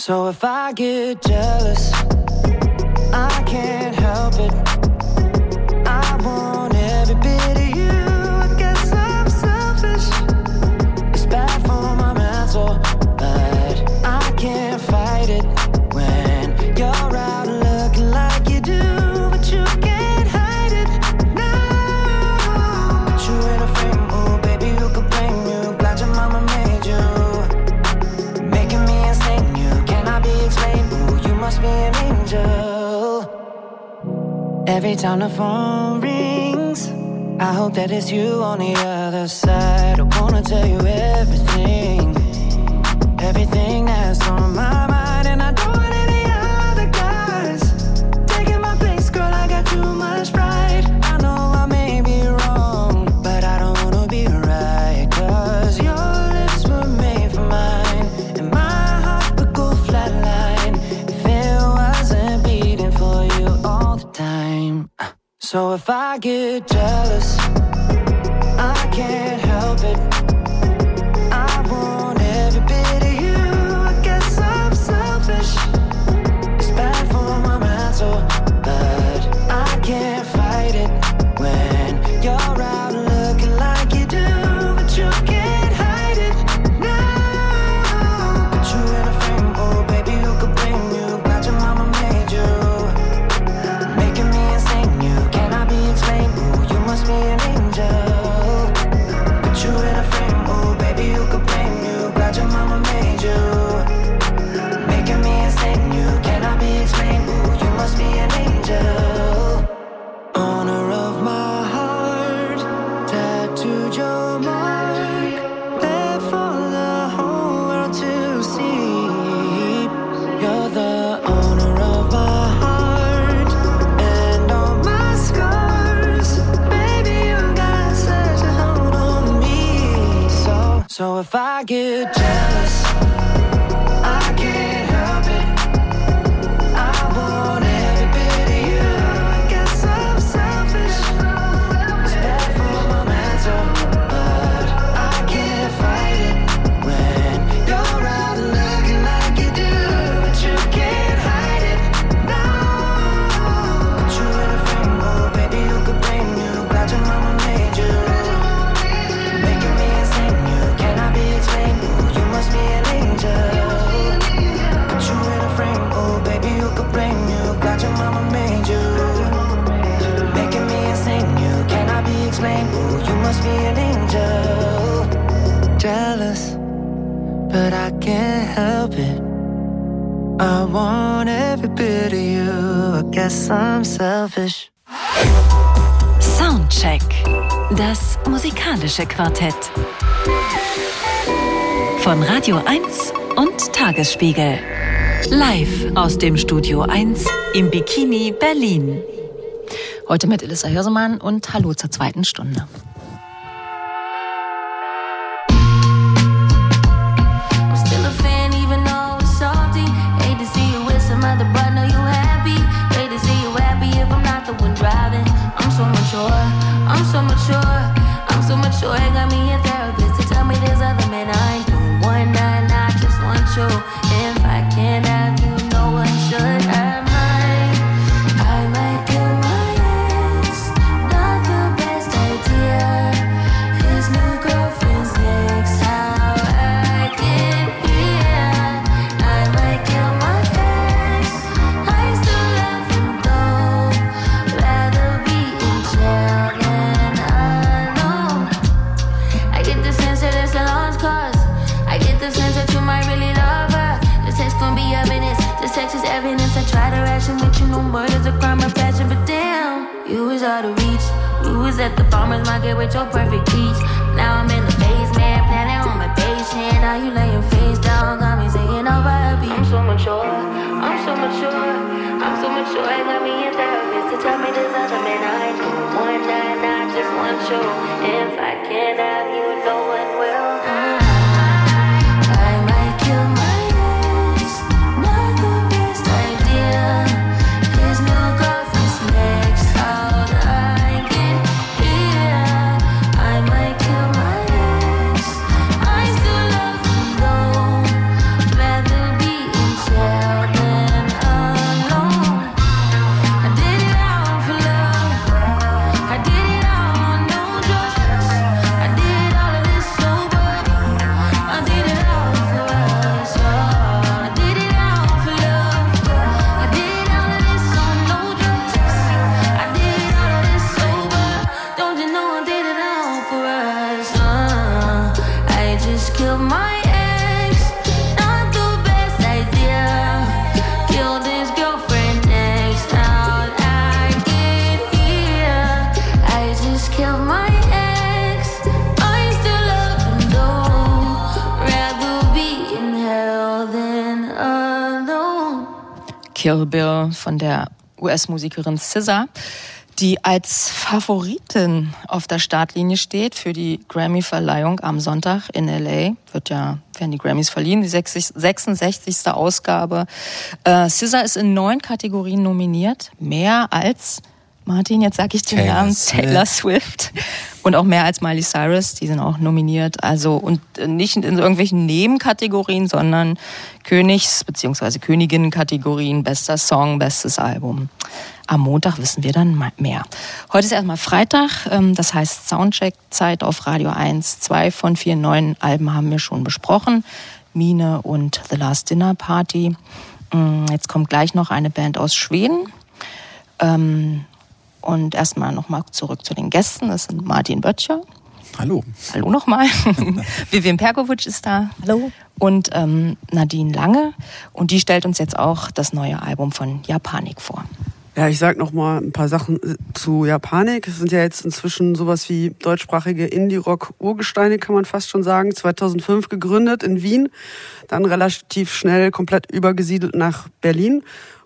So if I get jealous Every time the phone rings, I hope that it's you on the other side. I wanna tell you everything, everything that's So if I get jealous, I can't help it. guess I'm selfish. Soundcheck. Das musikalische Quartett. Von Radio 1 und Tagesspiegel. Live aus dem Studio 1 im Bikini Berlin. Heute mit Elissa Hirsemann und hallo zur zweiten Stunde. sure. with your perfect peach. Now I'm in the basement, planning on my patient. Now you face down, got me over a beat. I'm so mature, I'm so mature, I'm so mature. I got me a therapist to tell me this other man I do. One night, I just want you. If I can't have you. Kill Bill von der US-Musikerin SZA, die als Favoritin auf der Startlinie steht für die Grammy-Verleihung am Sonntag in LA. Wird ja, werden die Grammys verliehen, die 60, 66. Ausgabe. Äh, SZA ist in neun Kategorien nominiert, mehr als Martin, jetzt sag ich den Taylor Namen. Taylor Swift. Und auch mehr als Miley Cyrus, die sind auch nominiert. Also, und nicht in irgendwelchen Nebenkategorien, sondern Königs- bzw. Königinnen-Kategorien, bester Song, bestes Album. Am Montag wissen wir dann mehr. Heute ist erstmal Freitag, ähm, das heißt Soundcheck-Zeit auf Radio 1. Zwei von vier neuen Alben haben wir schon besprochen. Mine und The Last Dinner Party. Mm, Jetzt kommt gleich noch eine Band aus Schweden. Ähm, und erstmal nochmal zurück zu den Gästen. Das sind Martin Böttcher. Hallo. Hallo nochmal. Vivian Perkovic ist da. Hallo. Und ähm, Nadine Lange. Und die stellt uns jetzt auch das neue Album von Japanik vor. Ja, ich sag noch mal ein paar Sachen äh, zu Japanik. Es sind ja jetzt inzwischen sowas wie deutschsprachige Indie-Rock-Urgesteine, kann man fast schon sagen. 2005 gegründet in Wien, dann relativ schnell komplett übergesiedelt nach Berlin,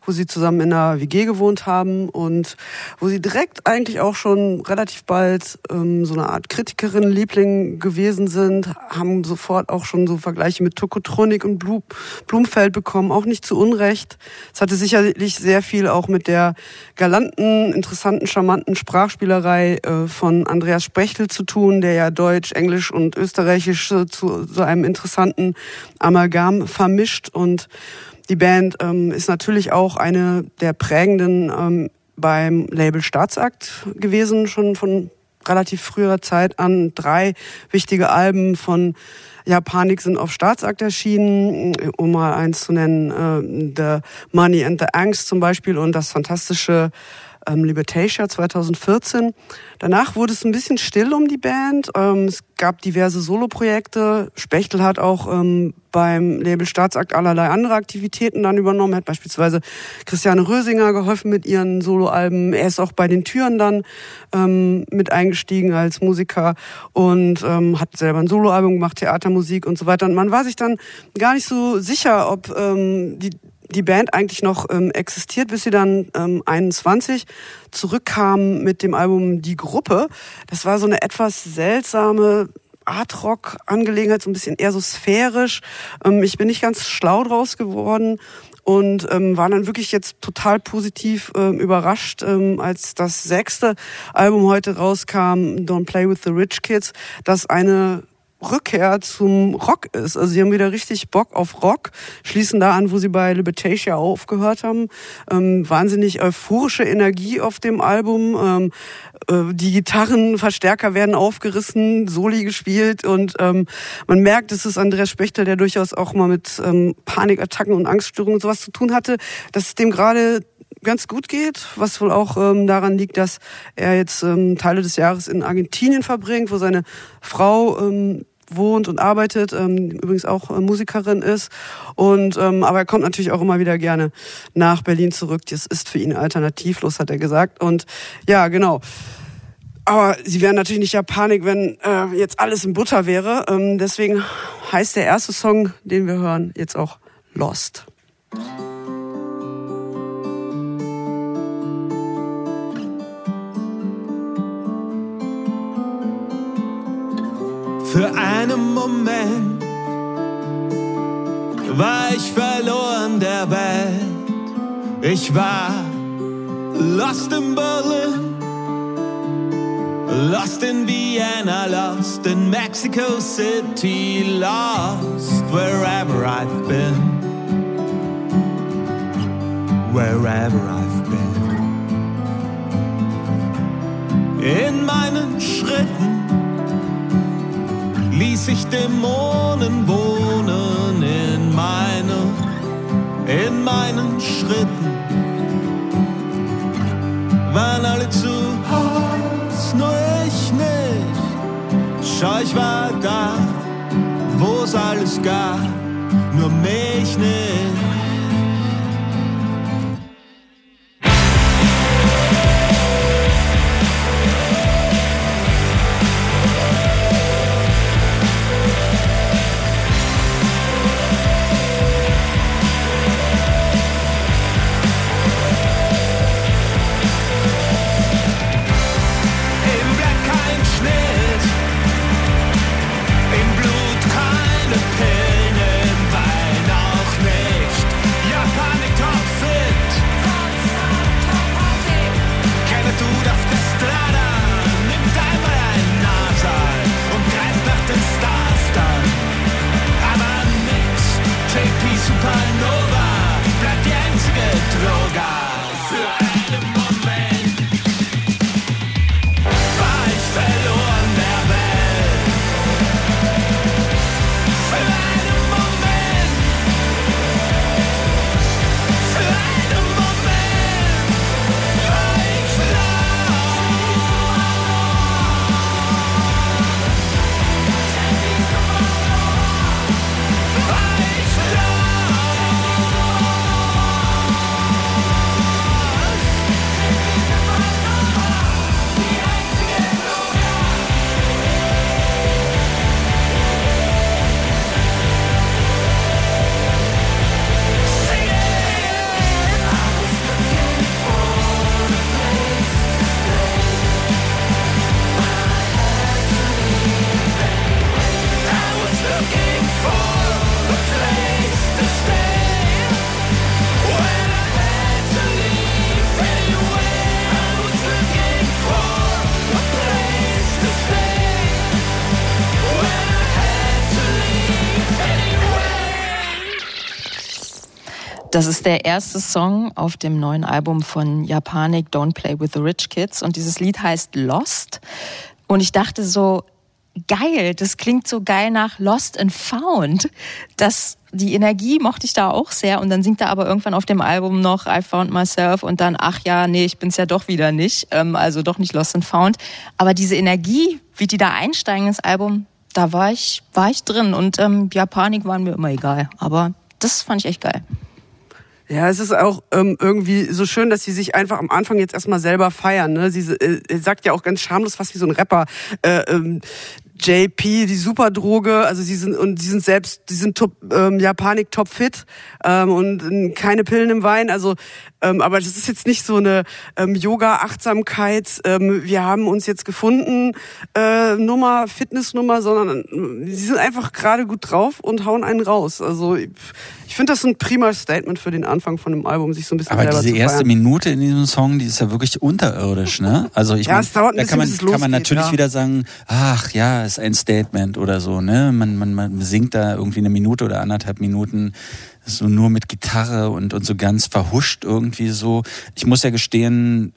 wo sie zusammen in einer WG gewohnt haben und wo sie direkt eigentlich auch schon relativ bald ähm, so eine Art Kritikerin-Liebling gewesen sind, haben sofort auch schon so Vergleiche mit Tokotronik und Blu Blumfeld bekommen, auch nicht zu Unrecht. Es hatte sicherlich sehr viel auch mit der galanten, interessanten, charmanten Sprachspielerei äh, von Andreas Spechtel zu tun, der ja Deutsch, Englisch und Österreichisch zu so einem interessanten Amalgam vermischt und die Band ähm, ist natürlich auch eine der prägenden ähm, beim Label Staatsakt gewesen, schon von relativ früher Zeit an. Drei wichtige Alben von Japanik sind auf Staatsakt erschienen, um mal eins zu nennen, äh, The Money and the Angst zum Beispiel und das fantastische ähm, Libertatia 2014. Danach wurde es ein bisschen still um die Band. Ähm, es gab diverse Soloprojekte. Spechtel hat auch ähm, beim Label Staatsakt allerlei andere Aktivitäten dann übernommen. Er hat beispielsweise Christiane Rösinger geholfen mit ihren Soloalben. Er ist auch bei den Türen dann ähm, mit eingestiegen als Musiker und ähm, hat selber ein Soloalbum gemacht, Theatermusik und so weiter. Und man war sich dann gar nicht so sicher, ob ähm, die die Band eigentlich noch ähm, existiert, bis sie dann ähm, 21 zurückkam mit dem Album Die Gruppe. Das war so eine etwas seltsame Art-Rock-Angelegenheit, so ein bisschen eher so sphärisch. Ähm, ich bin nicht ganz schlau draus geworden und ähm, war dann wirklich jetzt total positiv ähm, überrascht, ähm, als das sechste Album heute rauskam, Don't Play with the Rich Kids, das eine Rückkehr zum Rock ist. Also sie haben wieder richtig Bock auf Rock, schließen da an, wo sie bei Libertatia aufgehört haben. Ähm, wahnsinnig euphorische Energie auf dem Album. Ähm, äh, die Gitarrenverstärker werden aufgerissen, Soli gespielt und ähm, man merkt, es ist Andreas Spechtel, der durchaus auch mal mit ähm, Panikattacken und Angststörungen und sowas zu tun hatte, dass es dem gerade ganz gut geht, was wohl auch ähm, daran liegt, dass er jetzt ähm, Teile des Jahres in Argentinien verbringt, wo seine Frau ähm, wohnt und arbeitet, ähm, übrigens auch äh, Musikerin ist. Und ähm, aber er kommt natürlich auch immer wieder gerne nach Berlin zurück. Das ist für ihn alternativlos, hat er gesagt. Und ja, genau. Aber sie wären natürlich nicht Japanik, wenn äh, jetzt alles in Butter wäre. Ähm, deswegen heißt der erste Song, den wir hören, jetzt auch Lost. Für einen Moment war ich verloren der Welt. Ich war lost in Berlin, lost in Vienna, lost in Mexico City, lost wherever I've been. Wherever I've been. In meinen Schritten ließ ich Dämonen wohnen in meine, in meinen Schritten. Waren alle zu Haus, nur ich nicht. Schau, ich war da, wo es alles gab, nur mich nicht. Das ist der erste Song auf dem neuen Album von Japanik, Don't Play with the Rich Kids. Und dieses Lied heißt Lost. Und ich dachte so, geil, das klingt so geil nach Lost and Found. Das, die Energie mochte ich da auch sehr. Und dann singt er aber irgendwann auf dem Album noch I Found Myself und dann, ach ja, nee, ich bin's ja doch wieder nicht. Ähm, also doch nicht Lost and Found. Aber diese Energie, wie die da einsteigen ins Album, da war ich, war ich drin. Und ähm, Japanik waren mir immer egal. Aber das fand ich echt geil. Ja, es ist auch ähm, irgendwie so schön, dass sie sich einfach am Anfang jetzt erstmal selber feiern. Ne? Sie äh, sagt ja auch ganz schamlos, fast wie so ein Rapper. Äh, ähm, JP, die Superdroge, also sie sind und sie sind selbst, sie sind top, ähm, ja Panik top fit ähm, und äh, keine Pillen im Wein, also ähm, aber das ist jetzt nicht so eine ähm, Yoga Achtsamkeit, ähm, wir haben uns jetzt gefunden äh, Nummer Fitnessnummer, sondern äh, sie sind einfach gerade gut drauf und hauen einen raus. Also ich, ich finde das ein prima Statement für den Anfang von dem Album, sich so ein bisschen Aber selber diese zu erste feiern. Minute in diesem Song, die ist ja wirklich unterirdisch, ne? Also ich Ja, mein, da kann man, kann man natürlich ja. wieder sagen, ach ja, ist ein Statement oder so, ne? Man, man, man singt da irgendwie eine Minute oder anderthalb Minuten so nur mit Gitarre und, und so ganz verhuscht irgendwie so. Ich muss ja gestehen,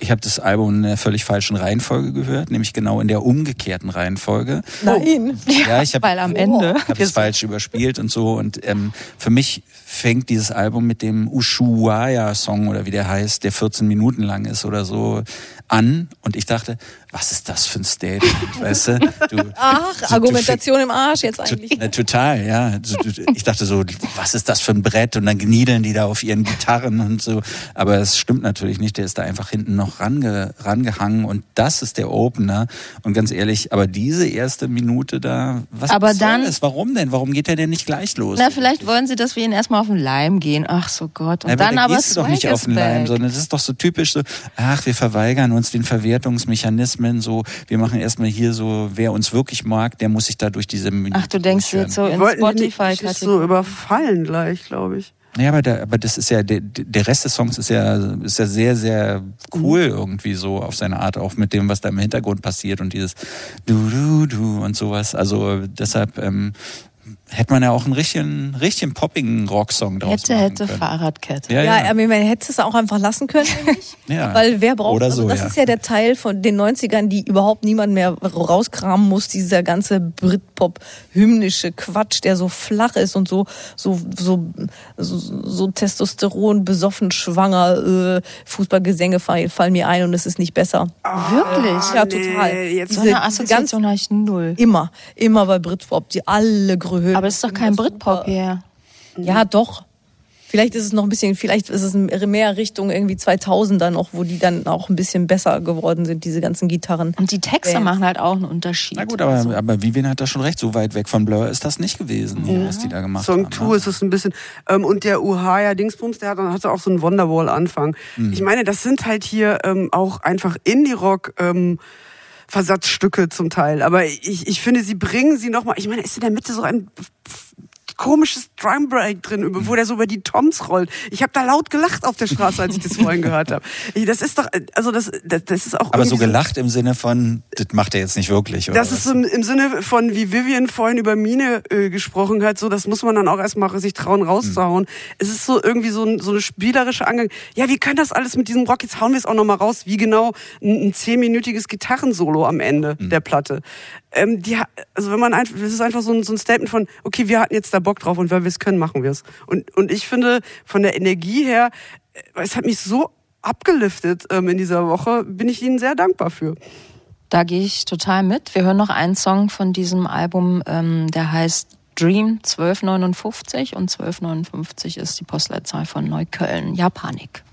ich habe das Album in der völlig falschen Reihenfolge gehört, nämlich genau in der umgekehrten Reihenfolge. Nein. Ja, ich habe Weil am Ende. habe es falsch überspielt und so. Und ähm, für mich fängt dieses Album mit dem Ushuaia-Song oder wie der heißt, der 14 Minuten lang ist oder so, an. Und ich dachte, was ist das für ein Statement, weißt du? du Ach, du- du Argumentation im Arsch jetzt Tu- eigentlich. Na, total, ja. Du- du- Ich dachte so, was ist das für ein Brett? Und dann gniedeln die da auf ihren Gitarren und so. Aber es stimmt natürlich nicht. Der ist da einfach hinten noch range, rangehangen und das ist der Opener. Und ganz ehrlich, aber diese erste Minute da, was Aber soll dann- das? Warum denn? Warum geht der denn nicht gleich los? Na, vielleicht wollen sie, dass wir ihn erstmal auf den Leim gehen. Ach so Gott. Und Ja, dann da aber gehst du doch nicht auf den Leim, sondern das ist doch so typisch so, ach, wir verweigern uns den Verwertungsmechanismen, so, wir machen erstmal hier so, wer uns wirklich mag, der muss sich da durch diese Minute Ach, du denkst jetzt so in Spotify nicht so überfallen gleich, glaube ich. Ja, aber, da, aber das ist ja, der, der Rest des Songs ist ja, ist ja sehr, sehr cool irgendwie so auf seine Art, auch mit dem, was da im Hintergrund passiert und dieses du, du, du und sowas. Also deshalb ähm, hätte man ja auch einen richtigen, richtigen poppigen Rocksong draus Hätte, machen hätte, können. Fahrradkette. Ja, Ja, ja. aber man hätte es auch einfach lassen können. Ja. Weil wer braucht, Oder also so, das ja. ist ja der Teil von den 90ern, die überhaupt niemand mehr rauskramen muss, dieser ganze Britpop-hymnische Quatsch, der so flach ist und so, so, so, so, so Testosteron besoffen, schwanger, äh, Fußballgesänge fallen, fallen mir ein und es ist nicht besser. Wirklich? Ja, nee, total. jetzt So Diese eine Assoziation habe ich null. Immer, immer bei Britpop, die alle Gröhe. Aber es ist doch kein Britpop hier. Ja, doch. Vielleicht ist es noch ein bisschen, vielleicht ist es mehr Richtung irgendwie 2000er noch, wo die dann auch ein bisschen besser geworden sind, diese ganzen Gitarren. Und die Texte Bands. machen halt auch einen Unterschied. Na gut, aber, aber Vivian hat da schon recht, so weit weg von Blur ist das nicht gewesen, was die da gemacht Song haben. 2 ist es ein bisschen. Ähm, und der Uhaya Dingsbums, der hat dann hatte auch so einen Wonderwall-Anfang. Mhm. Ich meine, das sind halt hier ähm, auch einfach Indie-Rock. Ähm, Versatzstücke zum Teil. Aber ich, ich finde, sie bringen sie nochmal. Ich meine, ist in der Mitte so ein komisches Drumbreak drin, über- wo der so über die Toms rollt. Ich habe da laut gelacht auf der Straße, als ich das vorhin gehört habe. Das ist doch, also das, das, das ist auch Aber so gelacht im Sinne von, das macht er jetzt nicht wirklich, oder? Das ist was? im, Sinne von, wie Vivian vorhin über Mine äh, gesprochen hat, so das muss man dann auch erstmal sich trauen rauszuhauen. Es ist so irgendwie so, ein, so eine spielerische Angang. Ja, wie kann das alles mit diesem Rock? Jetzt hauen wir es auch nochmal raus. Wie genau ein, ein zehnminütiges Gitarrensolo am Ende der Platte. Ähm, die, also wenn man einfach, das ist einfach so ein, so ein Statement von, okay, wir hatten jetzt da Bock drauf und weil wir es können, machen wir es. Und, und ich finde, von der Energie her, äh, es hat mich so abgeliftet ähm, in dieser Woche, bin ich Ihnen sehr dankbar für. Da gehe ich total mit. Wir hören noch einen Song von diesem Album, ähm, der heißt Dream 1259 und 1259 ist die Postleitzahl von Neukölln. Japanik.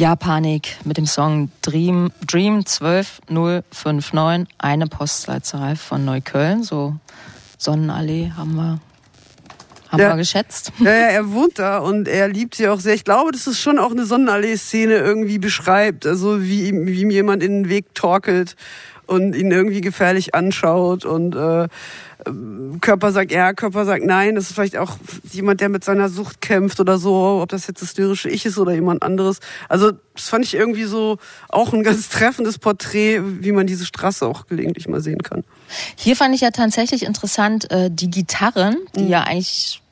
Ja, Panik mit dem Song Dream, Dream 12059, eine Postleitzahl von Neukölln, so Sonnenallee haben wir, haben Ja. wir geschätzt. Ja, ja, er wohnt da und er liebt sie auch sehr. Ich glaube, dass es schon auch eine Sonnenallee-Szene irgendwie beschreibt. Also wie, ihm- wie ihm jemand in den Weg torkelt und ihn irgendwie gefährlich anschaut und äh, Körper sagt ja, Körper sagt nein. Das ist vielleicht auch jemand, der mit seiner Sucht kämpft oder so, ob das jetzt das lyrische Ich ist oder jemand anderes. Also das fand ich irgendwie so auch ein ganz treffendes Porträt, wie man diese Straße auch gelegentlich mal sehen kann. Hier fand ich ja tatsächlich interessant, äh, die Gitarren, die ja eigentlich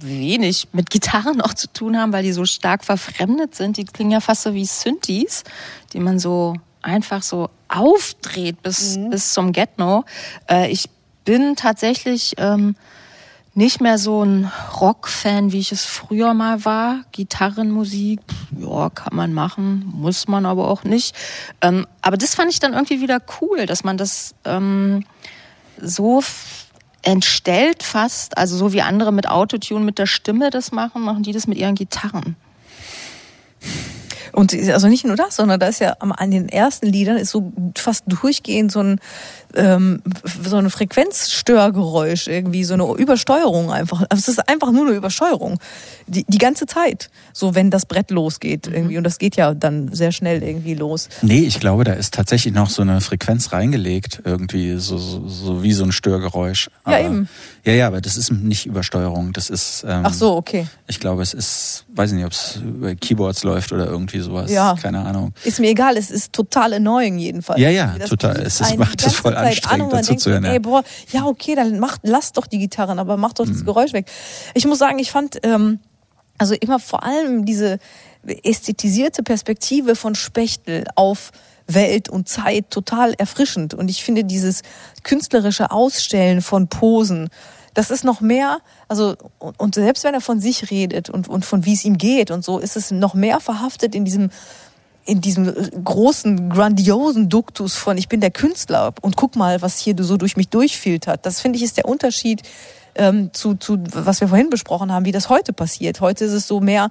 wenig mit Gitarren auch zu tun haben, weil die so stark verfremdet sind. Die klingen ja fast so wie Synthes, die man so einfach so aufdreht bis, bis zum Get-No. Äh, ich bin tatsächlich ähm, nicht mehr so ein Rock-Fan, wie ich es früher mal war. Gitarrenmusik, ja, kann man machen, muss man aber auch nicht. Ähm, aber das fand ich dann irgendwie wieder cool, dass man das ähm, so entstellt fast, also so wie andere mit Autotune mit der Stimme das machen, machen die das mit ihren Gitarren. Und also nicht nur das, sondern da ist ja an den ersten Liedern ist so fast durchgehend so ein ähm, so ein Frequenzstörgeräusch irgendwie, so eine Übersteuerung einfach. Also es ist einfach nur eine Übersteuerung. Die, die ganze Zeit. So wenn das Brett losgeht irgendwie. Und das geht ja dann sehr schnell irgendwie los. Nee, ich glaube, da ist tatsächlich noch so eine Frequenz reingelegt, irgendwie so, so, so wie so ein Störgeräusch. Ja, Aber- eben. Ja, ja, aber das ist nicht Übersteuerung. Das ist. Ähm, Ach so, okay. Ich glaube, es ist, weiß ich nicht, ob es über Keyboards läuft oder irgendwie sowas. Ja. Keine Ahnung. Ist mir egal, es ist total annoying jedenfalls. Ja, ja, Das total. Es ist- macht es voll Zeit an und man denkt hören. Ey, boah, ja, okay, dann macht, lasst doch die Gitarren, aber macht doch Mhm. das Geräusch weg. Ich muss sagen, ich fand, ähm, also immer vor allem diese ästhetisierte Perspektive von Spechtel auf Welt und Zeit total erfrischend. Und ich finde dieses künstlerische Ausstellen von Posen, das ist noch mehr, also, und, und selbst wenn er von sich redet und, und von wie es ihm geht und so, ist es noch mehr verhaftet in diesem, in diesem großen, grandiosen Duktus von ich bin der Künstler und guck mal, was hier so durch mich durchfiltert. Das finde ich ist der Unterschied ähm, zu, zu, was wir vorhin besprochen haben, wie das heute passiert. Heute ist es so mehr,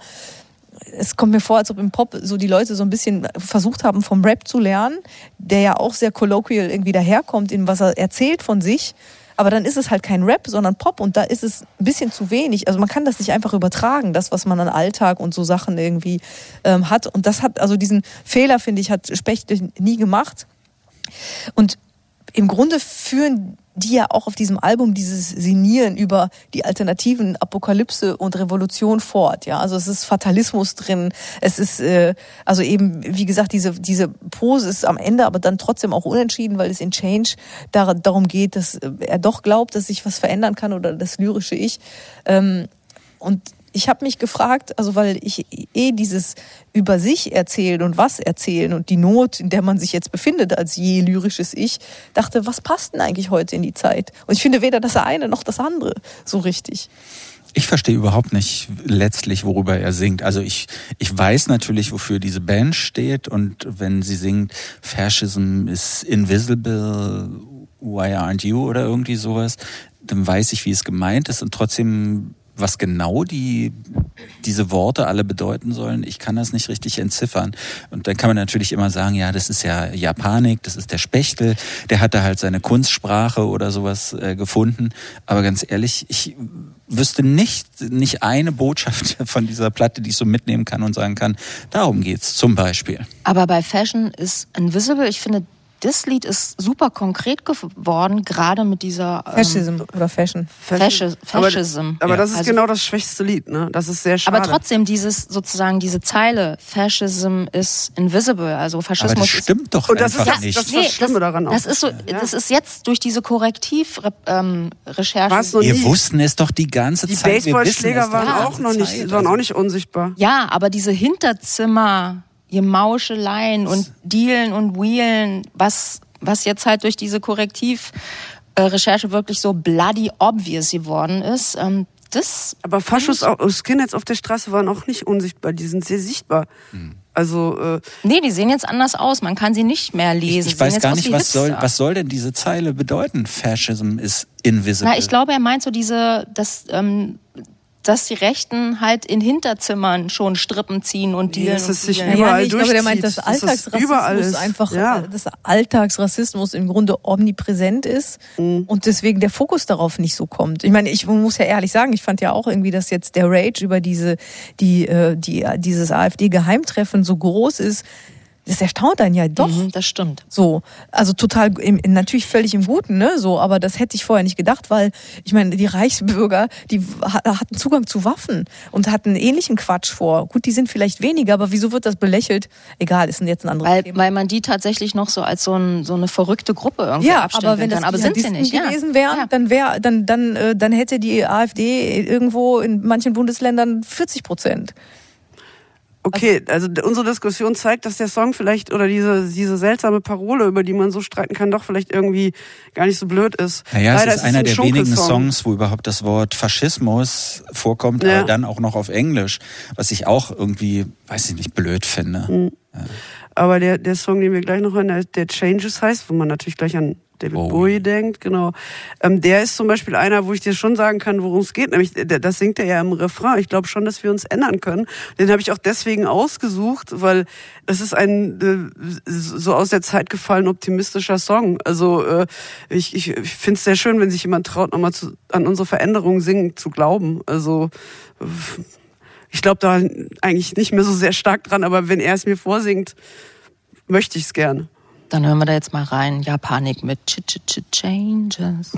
es kommt mir vor, als ob im Pop so die Leute so ein bisschen versucht haben, vom Rap zu lernen, der ja auch sehr colloquial irgendwie daherkommt, in was er erzählt von sich. Aber dann ist es halt kein Rap, sondern Pop und da ist es ein bisschen zu wenig. Also man kann das nicht einfach übertragen, das, was man an Alltag und so Sachen irgendwie ähm, hat. Und das hat, also diesen Fehler, finde ich, hat Spechtel nie gemacht. Und im Grunde führen die ja auch auf diesem Album dieses Sinieren über die alternativen Apokalypse und Revolution fort. Ja, also es ist Fatalismus drin. Es ist äh, also eben wie gesagt diese diese Pose ist am Ende, aber dann trotzdem auch unentschieden, weil es in Change dar darum geht, dass äh, er doch glaubt, dass sich was verändern kann oder das lyrische Ich. Ähm, und ich habe mich gefragt, also weil ich eh dieses über sich erzählen und was erzählen und die Not, in der man sich jetzt befindet als je lyrisches Ich, dachte, was passt denn eigentlich heute in die Zeit? Und ich finde weder das eine noch das andere so richtig. Ich verstehe überhaupt nicht letztlich, worüber er singt. Also ich, ich weiß natürlich, wofür diese Band steht und wenn sie singt, Fascism is invisible, why aren't you oder irgendwie sowas, dann weiß ich, wie es gemeint ist und trotzdem was genau die, diese Worte alle bedeuten sollen, ich kann das nicht richtig entziffern. Und dann kann man natürlich immer sagen, ja, das ist ja Japanik, das ist der Spechtel, der hat da halt seine Kunstsprache oder sowas äh, gefunden. Aber ganz ehrlich, ich wüsste nicht, nicht eine Botschaft von dieser Platte, die ich so mitnehmen kann und sagen kann, darum geht's zum Beispiel. Aber bei Fashion ist Invisible, ich finde, das Lied ist super konkret geworden, gerade mit dieser ähm, Fascism oder Fashion. Aber, Fascism. aber das ist Also- genau das schwächste Lied, ne? Das ist sehr schade. Aber trotzdem dieses sozusagen diese Zeile Fascism is invisible, also Aber Faschismus das ist stimmt doch Und das ist einfach das- nicht. das- das Schlimme daran auch. Das ist so, das ist jetzt durch diese Korrektiv-Recherche. War's noch Wir wussten es doch die ganze Die Zeit. Wissen Baseballschläger waren die auch noch nicht, waren Also- auch nicht unsichtbar. Ja, aber diese Hinterzimmer, Gemauscheleien und Dealen und Wheelen, was, was jetzt halt durch diese Korrektiv-Recherche wirklich so bloody obvious geworden ist, ähm, das Aber Faschos, auch- Skinheads auf der Straße waren auch nicht unsichtbar, die sind sehr sichtbar. Hm. Also, äh, Nee, die sehen jetzt anders aus. Man kann sie nicht mehr lesen. Ich, ich weiß gar nicht, was soll, was soll denn diese Zeile bedeuten? Fascism is invisible. Na, ich glaube, er meint so diese, das, ähm, dass die Rechten halt in Hinterzimmern schon Strippen ziehen und Nee, dealen dass es sich überall ja, nee, ich glaube, der meint, dass das Alltagsrassismus überall ist. einfach, Ja. dass Alltagsrassismus im Grunde omnipräsent ist Mhm. und deswegen der Fokus darauf nicht so kommt. Ich meine, ich muss ja ehrlich sagen, ich fand ja auch irgendwie, dass jetzt der Rage über diese, die, äh, die, dieses AfD-Geheimtreffen so groß ist. Das erstaunt einen ja doch. Mhm, das stimmt. So, also total im, natürlich völlig im Guten, ne? So, aber das hätte ich vorher nicht gedacht, weil ich meine, die Reichsbürger, die ha- hatten Zugang zu Waffen und hatten ähnlichen Quatsch vor. Gut, die sind vielleicht weniger, aber wieso wird das belächelt? Egal, ist jetzt ein anderes Weil, Thema. weil man die tatsächlich noch so als so, ein, so eine verkchte Gruppe irgendwie Ja, aber wenn das kann. Aber sind sie nicht. Ja. gewesen wären, Ja. dann wär, dann dann äh, dann hätte die AfD irgendwo in manchen Bundesländern 40 Prozent. Okay, also unsere Diskussion zeigt, dass der Song vielleicht oder diese, diese seltsame Parole, über die man so streiten kann, doch vielleicht irgendwie gar nicht so blöd ist. Naja, Leider es ist einer ein der wenigen. Songs, wo überhaupt das Wort Faschismus vorkommt, Ja. aber dann auch noch auf Englisch, was ich auch irgendwie, weiß ich nicht, blöd finde. Mhm. Aber der, der Song, den wir gleich noch hören, der Changes heißt, wo man natürlich gleich an David Bowie. Bowie, denkt, genau. Ähm, der ist zum Beispiel einer, wo ich dir schon sagen kann, worum es geht. Nämlich, das singt er ja im Refrain. Ich glaube schon, dass wir uns ändern können. Den habe ich auch deswegen ausgesucht, weil das ist ein äh, so aus der Zeit gefallen optimistischer Song. Also äh, ich, ich, ich finde es sehr schön, wenn sich jemand traut, nochmal zu, an unsere Veränderungen singen zu glauben. Also äh, ich glaube da eigentlich nicht mehr so sehr stark dran, aber wenn er es mir vorsingt, möchte ich es gerne. Dann hören wir da jetzt mal rein. Ja, Panik mit Ch -ch -ch Changes.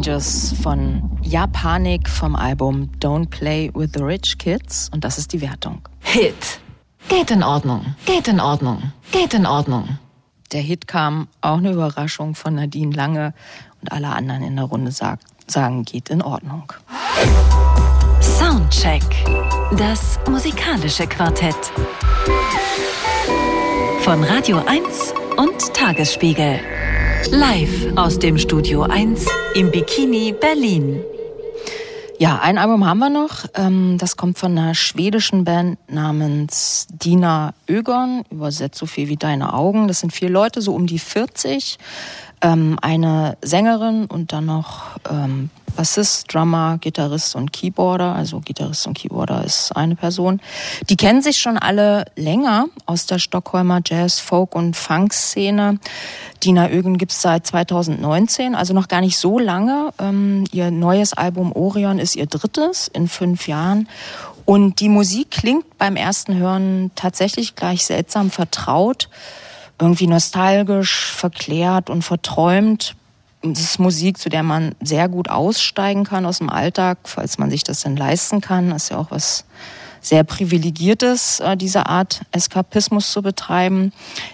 Changes von Japanik vom Album Don't Play with the Rich Kids und das ist die Wertung. Hit. Geht in Ordnung. Geht in Ordnung. Geht in Ordnung. Der Hit kam auch eine Überraschung von Nadine Lange und alle anderen in der Runde sagt, sagen, geht in Ordnung. Soundcheck. Das musikalische Quartett. Von Radio 1 und Tagesspiegel. Live aus dem Studio 1 im Bikini Berlin. Ja, ein Album haben wir noch. Ähm, Das kommt von einer schwedischen Band namens Dina Ögon. Übersetzt so viel wie Deine Augen. Das sind vier Leute, so um die 40. Ähm, Eine Sängerin und dann noch ähm, Bassist, Drummer, Gitarrist und Keyboarder. Also Gitarrist und Keyboarder ist eine Person. Die kennen sich schon alle länger aus der Stockholmer Jazz, Folk und Funk-Szene. Dina Ögen gibt's seit 2019, also noch gar nicht so lange. Ähm, ihr neues Album Orion ist ihr drittes in fünf Jahren. Und die Musik klingt beim ersten Hören tatsächlich gleich seltsam vertraut, irgendwie nostalgisch, verklärt und verträumt. Das ist Musik, zu der man sehr gut aussteigen kann aus dem Alltag, falls man sich das denn leisten kann. Das ist ja auch was sehr privilegiertes, äh, diese Art Eskapismus zu betreiben.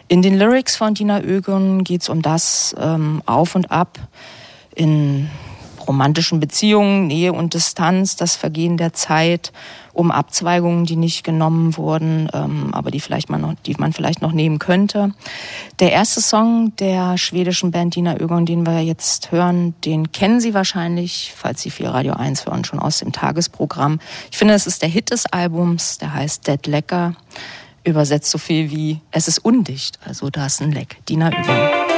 In den Lyrics von Dina Ögen geht es um das ähm, Auf und Ab in romantischen Beziehungen, Nähe und Distanz, das Vergehen der Zeit, um Abzweigungen, die nicht genommen wurden, ähm, aber die vielleicht man noch, die man vielleicht noch nehmen könnte. Der erste Song der schwedischen Band Dina Ögon, den wir jetzt hören, den kennen Sie wahrscheinlich, falls Sie viel Radio 1 hören, schon aus dem Tagesprogramm. Ich finde, es ist der Hit des Albums, der heißt Dead Lecker. Übersetzt so viel wie Es ist undicht, also da ist ein Leck. Dina Ögon.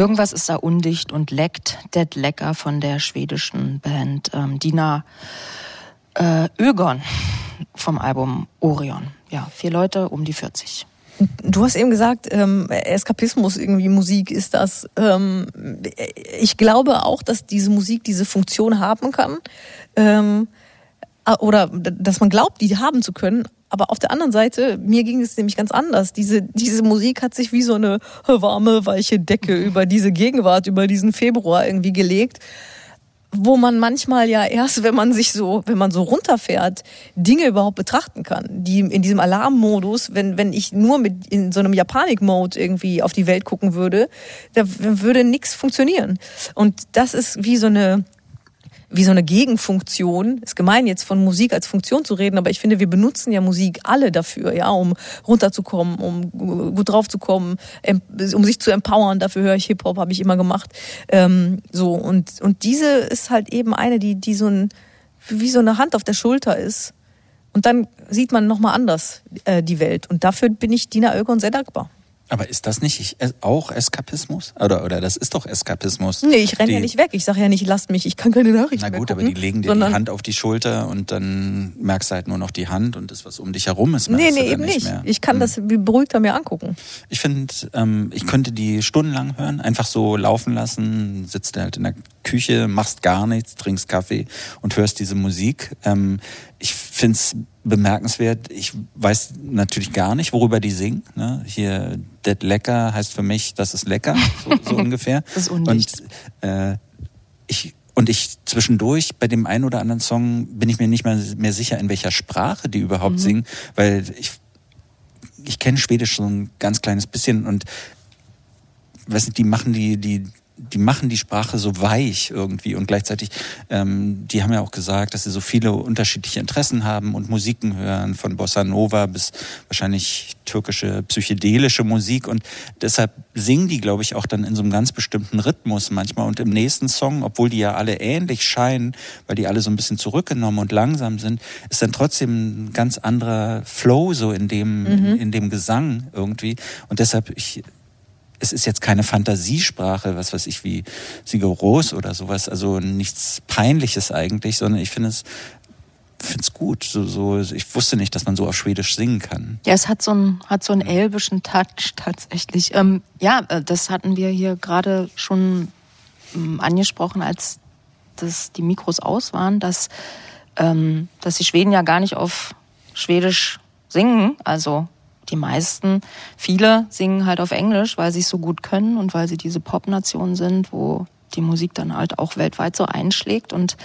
Irgendwas ist da undicht und leckt. Dead Lecker von der schwedischen Band ähm, Dina äh, Ögon vom Album Orion. Ja, vier Leute um die 40. Du hast eben gesagt, ähm, Eskapismus, irgendwie Musik ist das. Ähm, ich glaube auch, dass diese Musik diese Funktion haben kann. Ähm, oder d- dass man glaubt, die haben zu können. Aber auf der anderen Seite, mir ging es nämlich ganz anders. Diese, diese Musik hat sich wie so eine warme, weiche Decke über diese Gegenwart, über diesen Februar irgendwie gelegt wo man manchmal ja erst, wenn man sich so, wenn man so runterfährt, Dinge überhaupt betrachten kann. Die in diesem Alarmmodus, wenn, wenn ich nur mit in so einem Japanik-Mode irgendwie auf die Welt gucken würde, da würde nichts funktionieren. Und das ist wie so eine, wie so eine Gegenfunktion. Ist gemein, jetzt von Musik als Funktion zu reden, aber ich finde, wir benutzen ja Musik alle dafür, ja, um runterzukommen, um gut draufzukommen, um sich zu empowern. Dafür höre ich Hip-Hop, habe ich immer gemacht. Ähm, so, und, und diese ist halt eben eine, die, die so ein, wie so eine Hand auf der Schulter ist. Und dann sieht man nochmal anders äh, die Welt. Und dafür bin ich Dina Oegon sehr dankbar. Aber ist das nicht ich- auch Eskapismus? Oder, oder das ist doch Eskapismus. Nee, ich renne ja nicht weg. Ich sage ja nicht, lasst mich, ich kann keine Nachrichten Na gut, aber gucken, die legen dir die Hand auf die Schulter und dann merkst du halt nur noch die Hand und das, was um dich herum ist, Nee, merkst nee, eben nicht. mehr. Ich kann das wie beruhigter mir angucken. Ich finde, ähm, ich könnte die stundenlang hören, einfach so laufen lassen, sitzt halt in der Küche, machst gar nichts, trinkst Kaffee und hörst diese Musik. Ähm, ich finde es bemerkenswert. Ich weiß natürlich gar nicht, worüber die singen. Ne? Hier, Dead Lecker heißt für mich, das ist lecker, so, so ungefähr. Das ist undicht. Und äh, ich und ich zwischendurch bei dem einen oder anderen Song bin ich mir nicht mehr, mehr sicher, in welcher Sprache die überhaupt singen, weil ich ich kenne Schwedisch so ein ganz kleines bisschen und weiß nicht, die machen die, die, die machen die Sprache so weich irgendwie und gleichzeitig, ähm, die haben ja auch gesagt, dass sie so viele unterschiedliche Interessen haben und Musiken hören, von Bossa Nova bis wahrscheinlich türkische psychedelische Musik und deshalb singen die, glaube ich, auch dann in so einem ganz bestimmten Rhythmus manchmal und im nächsten Song, obwohl die ja alle ähnlich scheinen, weil die alle so ein bisschen zurückgenommen und langsam sind, ist dann trotzdem ein ganz anderer Flow so in dem, in dem Gesang irgendwie und deshalb ich es ist jetzt keine Fantasiesprache, was weiß ich, wie Sigur Ros oder sowas, also nichts Peinliches eigentlich, sondern ich finde es, finde es gut. So, so, ich wusste nicht, dass man so auf Schwedisch singen kann. Ja, es hat so einen, hat so einen elbischen Touch tatsächlich. Ähm, ja, äh, das hatten wir hier gerade schon ähm, angesprochen, als das, die Mikros aus waren, dass, ähm, dass die Schweden ja gar nicht auf Schwedisch singen. Also die meisten, viele singen halt auf Englisch, weil sie es so gut können und weil sie diese Pop-Nation sind, wo die Musik dann halt auch weltweit so einschlägt. Und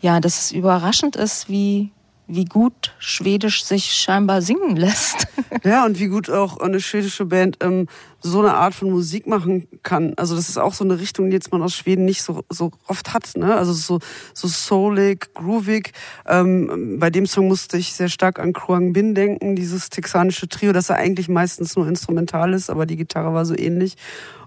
ja, dass es überraschend ist, wie, wie gut Schwedisch sich scheinbar singen lässt. Ja, und wie gut auch eine schwedische Band ähm, so eine Art von Musik machen kann. Also das ist auch so eine Richtung, die jetzt man aus Schweden nicht so, so oft hat. Ne? Also so, so soulig, groovig. Ähm, bei dem Song musste ich sehr stark an Kruang Bin denken, dieses texanische Trio, das ja eigentlich meistens nur instrumental ist, aber die Gitarre war so ähnlich.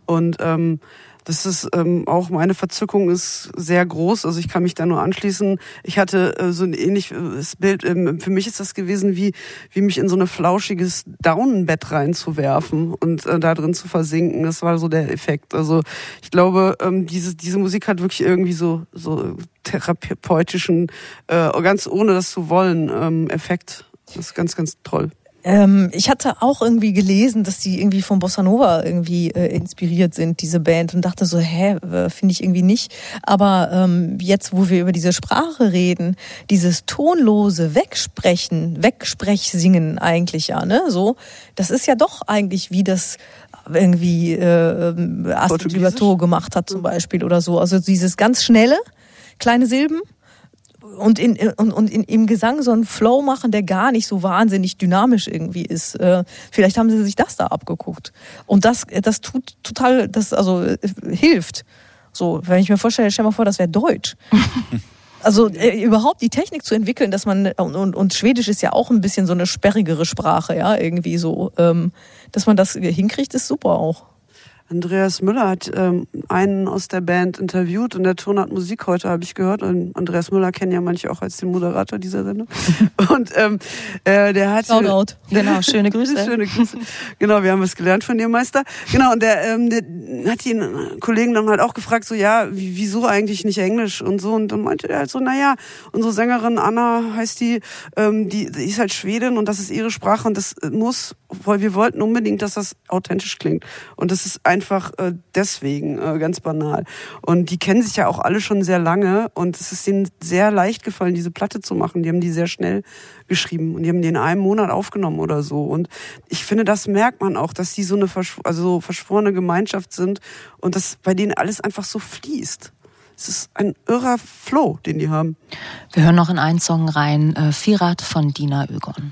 Und ähm, das ist ähm, auch meine Verzückung ist sehr groß. Also ich kann mich da nur anschließen. Ich hatte äh, so ein ähnliches Bild. Ähm, für mich ist das gewesen, wie wie mich in so ein flauschiges Daunenbett reinzuwerfen und äh, da drin zu versinken. Das war so der Effekt. Also ich glaube, ähm, diese diese Musik hat wirklich irgendwie so so therapeutischen, äh, ganz ohne das zu wollen, ähm, Effekt. Das ist ganz ganz toll. Ähm, ich hatte auch irgendwie gelesen, dass die irgendwie von Bossa Nova irgendwie äh, inspiriert sind, diese Band, und dachte so, hä, finde ich irgendwie nicht. Aber ähm, jetzt, wo wir über diese Sprache reden, dieses tonlose Wegsprechen, Wegsprechsingen eigentlich ja, ne, so, das ist ja doch eigentlich wie das irgendwie äh, Astrid? Gilberto gemacht hat zum Beispiel oder so. Also dieses ganz schnelle, kleine Silben und, in, und, und in, im Gesang so einen Flow machen, der gar nicht so wahnsinnig dynamisch irgendwie ist. Äh, vielleicht haben sie sich das da abgeguckt. Und das, das tut total, das also äh, hilft. So, wenn ich mir vorstelle, stell mal vor, das wäre Deutsch. Also äh, überhaupt die Technik zu entwickeln, dass man und, und, und Schwedisch ist ja auch ein bisschen so eine sperrigere Sprache, ja irgendwie so, ähm, dass man das hinkriegt, ist super auch. Andreas Müller hat ähm, einen aus der Band interviewt und der Ton hat Musik heute, habe ich gehört. Und Andreas Müller kennen ja manche auch als den Moderator dieser Sendung. Und ähm, äh, der hat Shoutout. Genau, schöne Grüße. Schöne Grüße. Genau, wir haben was gelernt von dir, Meister. Genau, und der, ähm, der hat den Kollegen dann halt auch gefragt, so, ja, wie- wieso eigentlich nicht Englisch und so. Und dann meinte er halt so, naja, unsere Sängerin Anna heißt die, ähm, die, die ist halt Schwedin und das ist ihre Sprache und das muss, weil wir wollten unbedingt, dass das authentisch klingt. Und das ist einfach äh, deswegen äh, ganz banal. Und die kennen sich ja auch alle schon sehr lange und es ist ihnen sehr leicht gefallen, diese Platte zu machen. Die haben die sehr schnell geschrieben und die haben die in einem Monat aufgenommen oder so. Und ich finde, das merkt man auch, dass die so eine verschw also verschworene Gemeinschaft sind und dass bei denen alles einfach so fließt. Es ist ein irrer Flow, den die haben. Wir hören noch in einen Song rein, äh, Firat von Dina Ögon.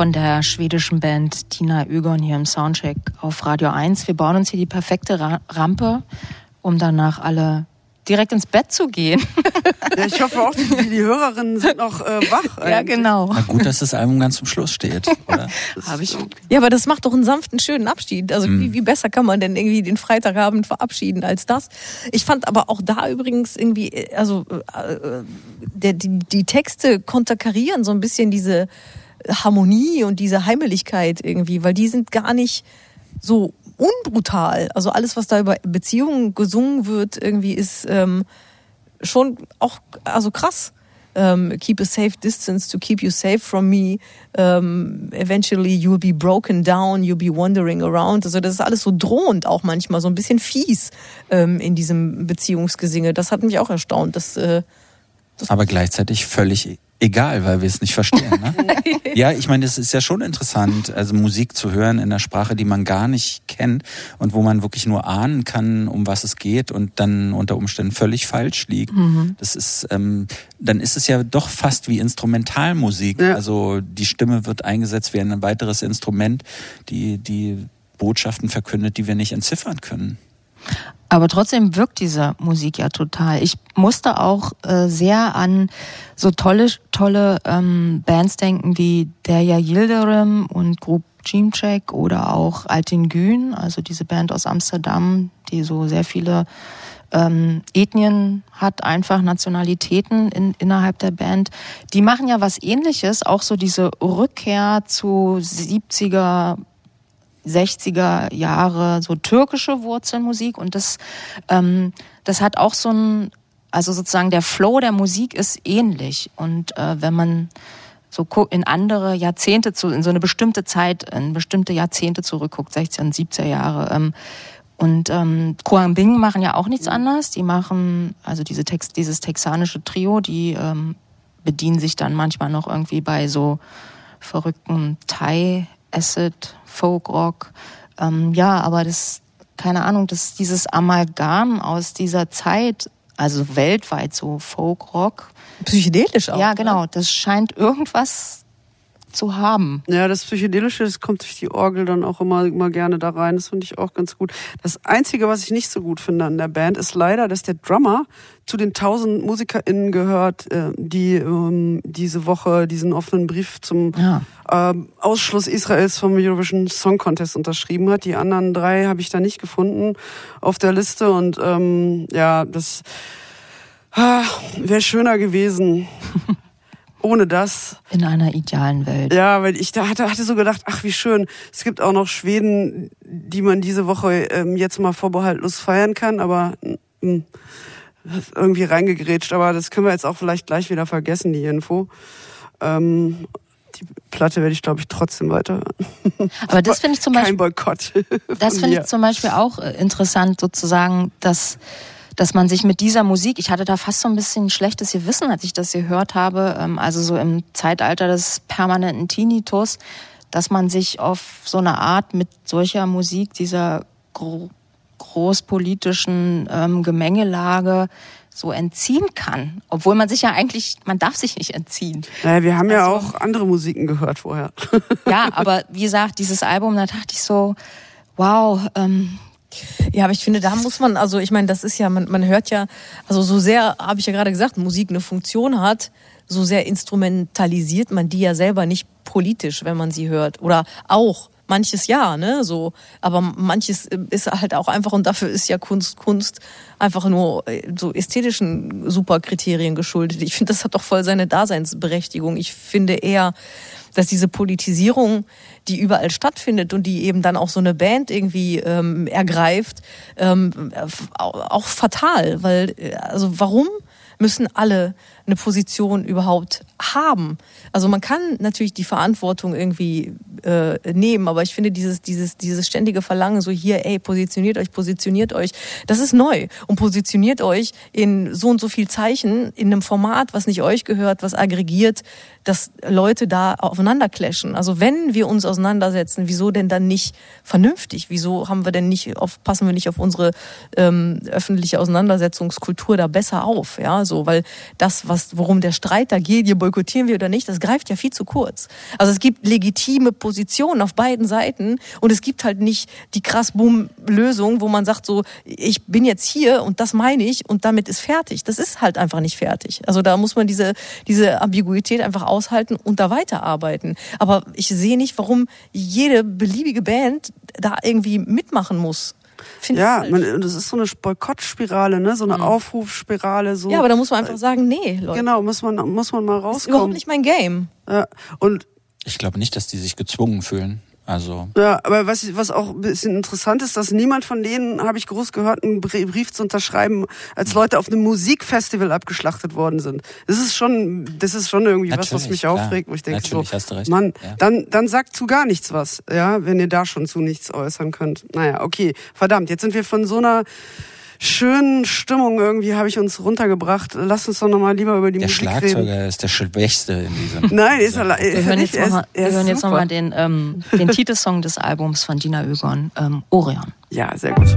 Von der schwedischen Band Tina Ögon hier im Soundcheck auf Radio 1. Wir bauen uns hier die perfekte Ra Rampe, um danach alle direkt ins Bett zu gehen. Ja, ich hoffe auch, die, die Hörerinnen sind noch äh, wach. ja, eigentlich. genau. Na gut, dass das Album ganz zum Schluss steht, oder? Habe ich. Ja, aber das macht doch einen sanften, schönen Abschied. Also Mhm. wie, wie besser kann man denn irgendwie den Freitagabend verabschieden als das? Ich fand aber auch da übrigens irgendwie, äh, also äh, der, die, die Texte konterkarieren so ein bisschen diese Harmonie und diese Heimeligkeit irgendwie, weil die sind gar nicht so unbrutal. Also alles, was da über Beziehungen gesungen wird, irgendwie ist ähm, schon auch also krass. Um, keep a safe distance to keep you safe from me. Um, eventually you'll be broken down, you'll be wandering around. Also das ist alles so drohend auch manchmal, so ein bisschen fies ähm, in diesem Beziehungsgesinge. Das hat mich auch erstaunt. Das, äh, Aber gleichzeitig völlig egal, weil wir es nicht verstehen. Ne? ja, ich meine, es ist ja schon interessant, also Musik zu hören in einer Sprache, die man gar nicht kennt und wo man wirklich nur ahnen kann, um was es geht und dann unter Umständen völlig falsch liegt. Das ist, ähm, dann ist es ja doch fast wie Instrumentalmusik. Ja. Also die Stimme wird eingesetzt wie ein weiteres Instrument, die die Botschaften verkündet, die wir nicht entziffern können. Aber trotzdem wirkt diese Musik ja total. Ich musste auch äh, sehr an so tolle, tolle ähm, Bands denken wie Derya Yildirim und Group Jimcek oder auch Altin Gün, also diese Band aus Amsterdam, die so sehr viele ähm, Ethnien hat, einfach Nationalitäten in, innerhalb der Band. Die machen ja was ähnliches, auch so diese Rückkehr zu 70er, 60er Jahre so türkische Wurzelmusik und das, ähm, das hat auch so ein, also sozusagen der Flow der Musik ist ähnlich und äh, wenn man so in andere Jahrzehnte zu, in so eine bestimmte Zeit, in bestimmte Jahrzehnte zurückguckt, 60er und 70er Jahre. Ähm, und ähm, Koang Bing machen ja auch nichts anderes. Die machen, also diese Text, dieses texanische Trio, die ähm, bedienen sich dann manchmal noch irgendwie bei so verrückten Thai, Acid, Folk-Rock. Ähm, ja, aber das, keine Ahnung, das, dieses Amalgam aus dieser Zeit, also weltweit so Folk-Rock, psychedelisch auch. ja, genau. Das scheint irgendwas zu haben. Ja, das Psychedelische, das kommt durch die Orgel dann auch immer, immer gerne da rein. Das finde ich auch ganz gut. Das Einzige, was ich nicht so gut finde an der Band, ist leider, dass der Drummer zu den tausend MusikerInnen gehört, äh, die ähm, diese Woche diesen offenen Brief zum Ja. ähm, Ausschluss Israels vom Eurovision Song Contest unterschrieben hat. Die anderen drei habe ich da nicht gefunden auf der Liste und ähm, ja, das ah, wäre schöner gewesen. Ohne das. In einer idealen Welt. Ja, weil ich da hatte, hatte so gedacht, ach wie schön, es gibt auch noch Schweden, die man diese Woche ähm, jetzt mal vorbehaltlos feiern kann, aber mm, das ist irgendwie reingegrätscht. Aber das können wir jetzt auch vielleicht gleich wieder vergessen, die Info. Ähm, die Platte werde ich, glaube ich, trotzdem weiter. Aber das finde ich zum Beispiel, Kein Boykott. das finde ich zum Beispiel auch äh, interessant, sozusagen, dass dass man sich mit dieser Musik, ich hatte da fast so ein bisschen schlechtes Gewissen, als ich das gehört habe, ähm, also so im Zeitalter des permanenten Tinnitus, dass man sich auf so eine Art mit solcher Musik, dieser großpolitischen ähm, Gemengelage so entziehen kann. Obwohl man sich ja eigentlich, man darf sich nicht entziehen. Naja, wir haben ja Also- auch andere Musiken gehört vorher. Ja, aber wie gesagt, dieses Album, da dachte ich so, wow, ähm, Ja, aber ich finde, da muss man, also ich meine, das ist ja, man, man hört ja, also so sehr, habe ich ja gerade gesagt, Musik eine Funktion hat, so sehr instrumentalisiert man die ja selber nicht politisch, wenn man sie hört. Oder auch. Manches ja, ne, so. Aber manches ist halt auch einfach, und dafür ist ja Kunst, Kunst einfach nur äh, so ästhetischen Superkriterien geschuldet. Ich finde, das hat doch voll seine Daseinsberechtigung. Ich finde eher, dass diese Politisierung, die überall stattfindet und die eben dann auch so eine Band irgendwie ähm, ergreift, ähm, auch, fatal. Weil, äh, also warum müssen alle eine Position überhaupt haben? Also man kann natürlich die Verantwortung irgendwie äh, nehmen, aber ich finde dieses, dieses, dieses ständige Verlangen, so hier, ey, positioniert euch, positioniert euch, das ist neu. Und positioniert euch in so und so viel Zeichen, in einem Format, was nicht euch gehört, was aggregiert, dass Leute da aufeinander clashen. Also wenn wir uns auseinandersetzen, wieso denn dann nicht vernünftig? Wieso haben wir denn nicht auf, passen wir nicht auf unsere ähm, öffentliche Auseinandersetzungskultur da besser auf? Ja, so, weil das, was, worum der Streit da geht, hier boykottieren wir oder nicht, das greift ja viel zu kurz. Also es gibt legitime Positionen auf beiden Seiten und es gibt halt nicht die krass boom Lösung, wo man sagt so, ich bin jetzt hier und das meine ich und damit ist fertig. Das ist halt einfach nicht fertig. Also da muss man diese, diese Ambiguität einfach aushalten und da weiterarbeiten. Aber ich sehe nicht, warum jede beliebige Band da irgendwie mitmachen muss. Find Ja, man, das ist so eine Boykottspirale, ne? so eine Aufrufspirale. So. ja, aber da muss man einfach sagen, nee, Leute. Genau, muss man, muss man mal Das ist überhaupt rauskommen. nicht mein Game. Ja. Und Ich glaube nicht, dass die sich gezwungen fühlen. Also Ja, aber was, was auch ein bisschen interessant ist, dass niemand von denen, habe ich groß gehört, einen Brie- Brief zu unterschreiben, als Leute auf einem Musikfestival abgeschlachtet worden sind. Das ist schon, das ist schon irgendwie was, was Natürlich, mich klar. aufregt, wo ich denke so, Natürlich, hast du recht. Mann, Ja. dann, dann sagt zu gar nichts was, ja, wenn ihr da schon zu nichts äußern könnt. Naja, okay, verdammt, jetzt sind wir von so einer schönen Stimmung irgendwie, habe ich uns runtergebracht. Lass uns doch nochmal lieber über die der Musik reden. Schlagzeuger ist der Schwächste in diesem. Nein, ist er, Wir ist er hören nicht. jetzt nochmal noch mal den, ähm, den Titelsong des Albums von Dina Ögon, ähm, Orion. Ja, sehr gut.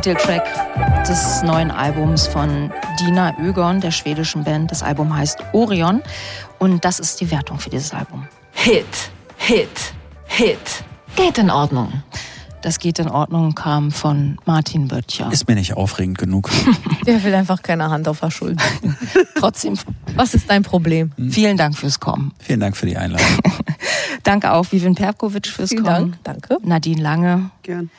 Titeltrack des neuen Albums von Dina Ögon, der schwedischen Band. Das Album heißt Orion und das ist die Wertung für dieses Album. Hit, Hit, Hit. Geht in Ordnung. Das geht in Ordnung kam von Martin Böttcher. Ist mir nicht aufregend genug. Der will einfach keine Hand auf der Schulter. Trotzdem, Was ist dein Problem? vielen Dank fürs Kommen. Vielen Dank für die Einladung. Danke auch Vivian Perkovic fürs Vielen Kommen. Dank. Danke. Nadine Lange. Gern.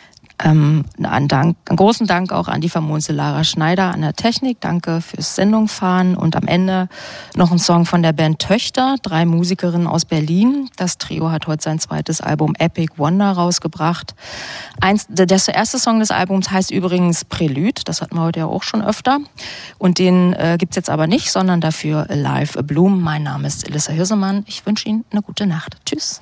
Ähm, einen, Dank, einen großen Dank auch an die famose Lara Schneider an der Technik. Danke fürs Sendungfahren. Und am Ende noch ein Song von der Band Töchter, drei Musikerinnen aus Berlin. Das Trio hat heute sein zweites Album Epic Wonder rausgebracht. Eins, der, der erste Song des Albums heißt übrigens Prelude. Das hatten wir heute ja auch schon öfter. Und den äh, gibt's jetzt aber nicht, sondern dafür Live a Bloom. Mein Name ist Elissa Hirsemann. Ich wünsche Ihnen eine gute Nacht. Tschüss.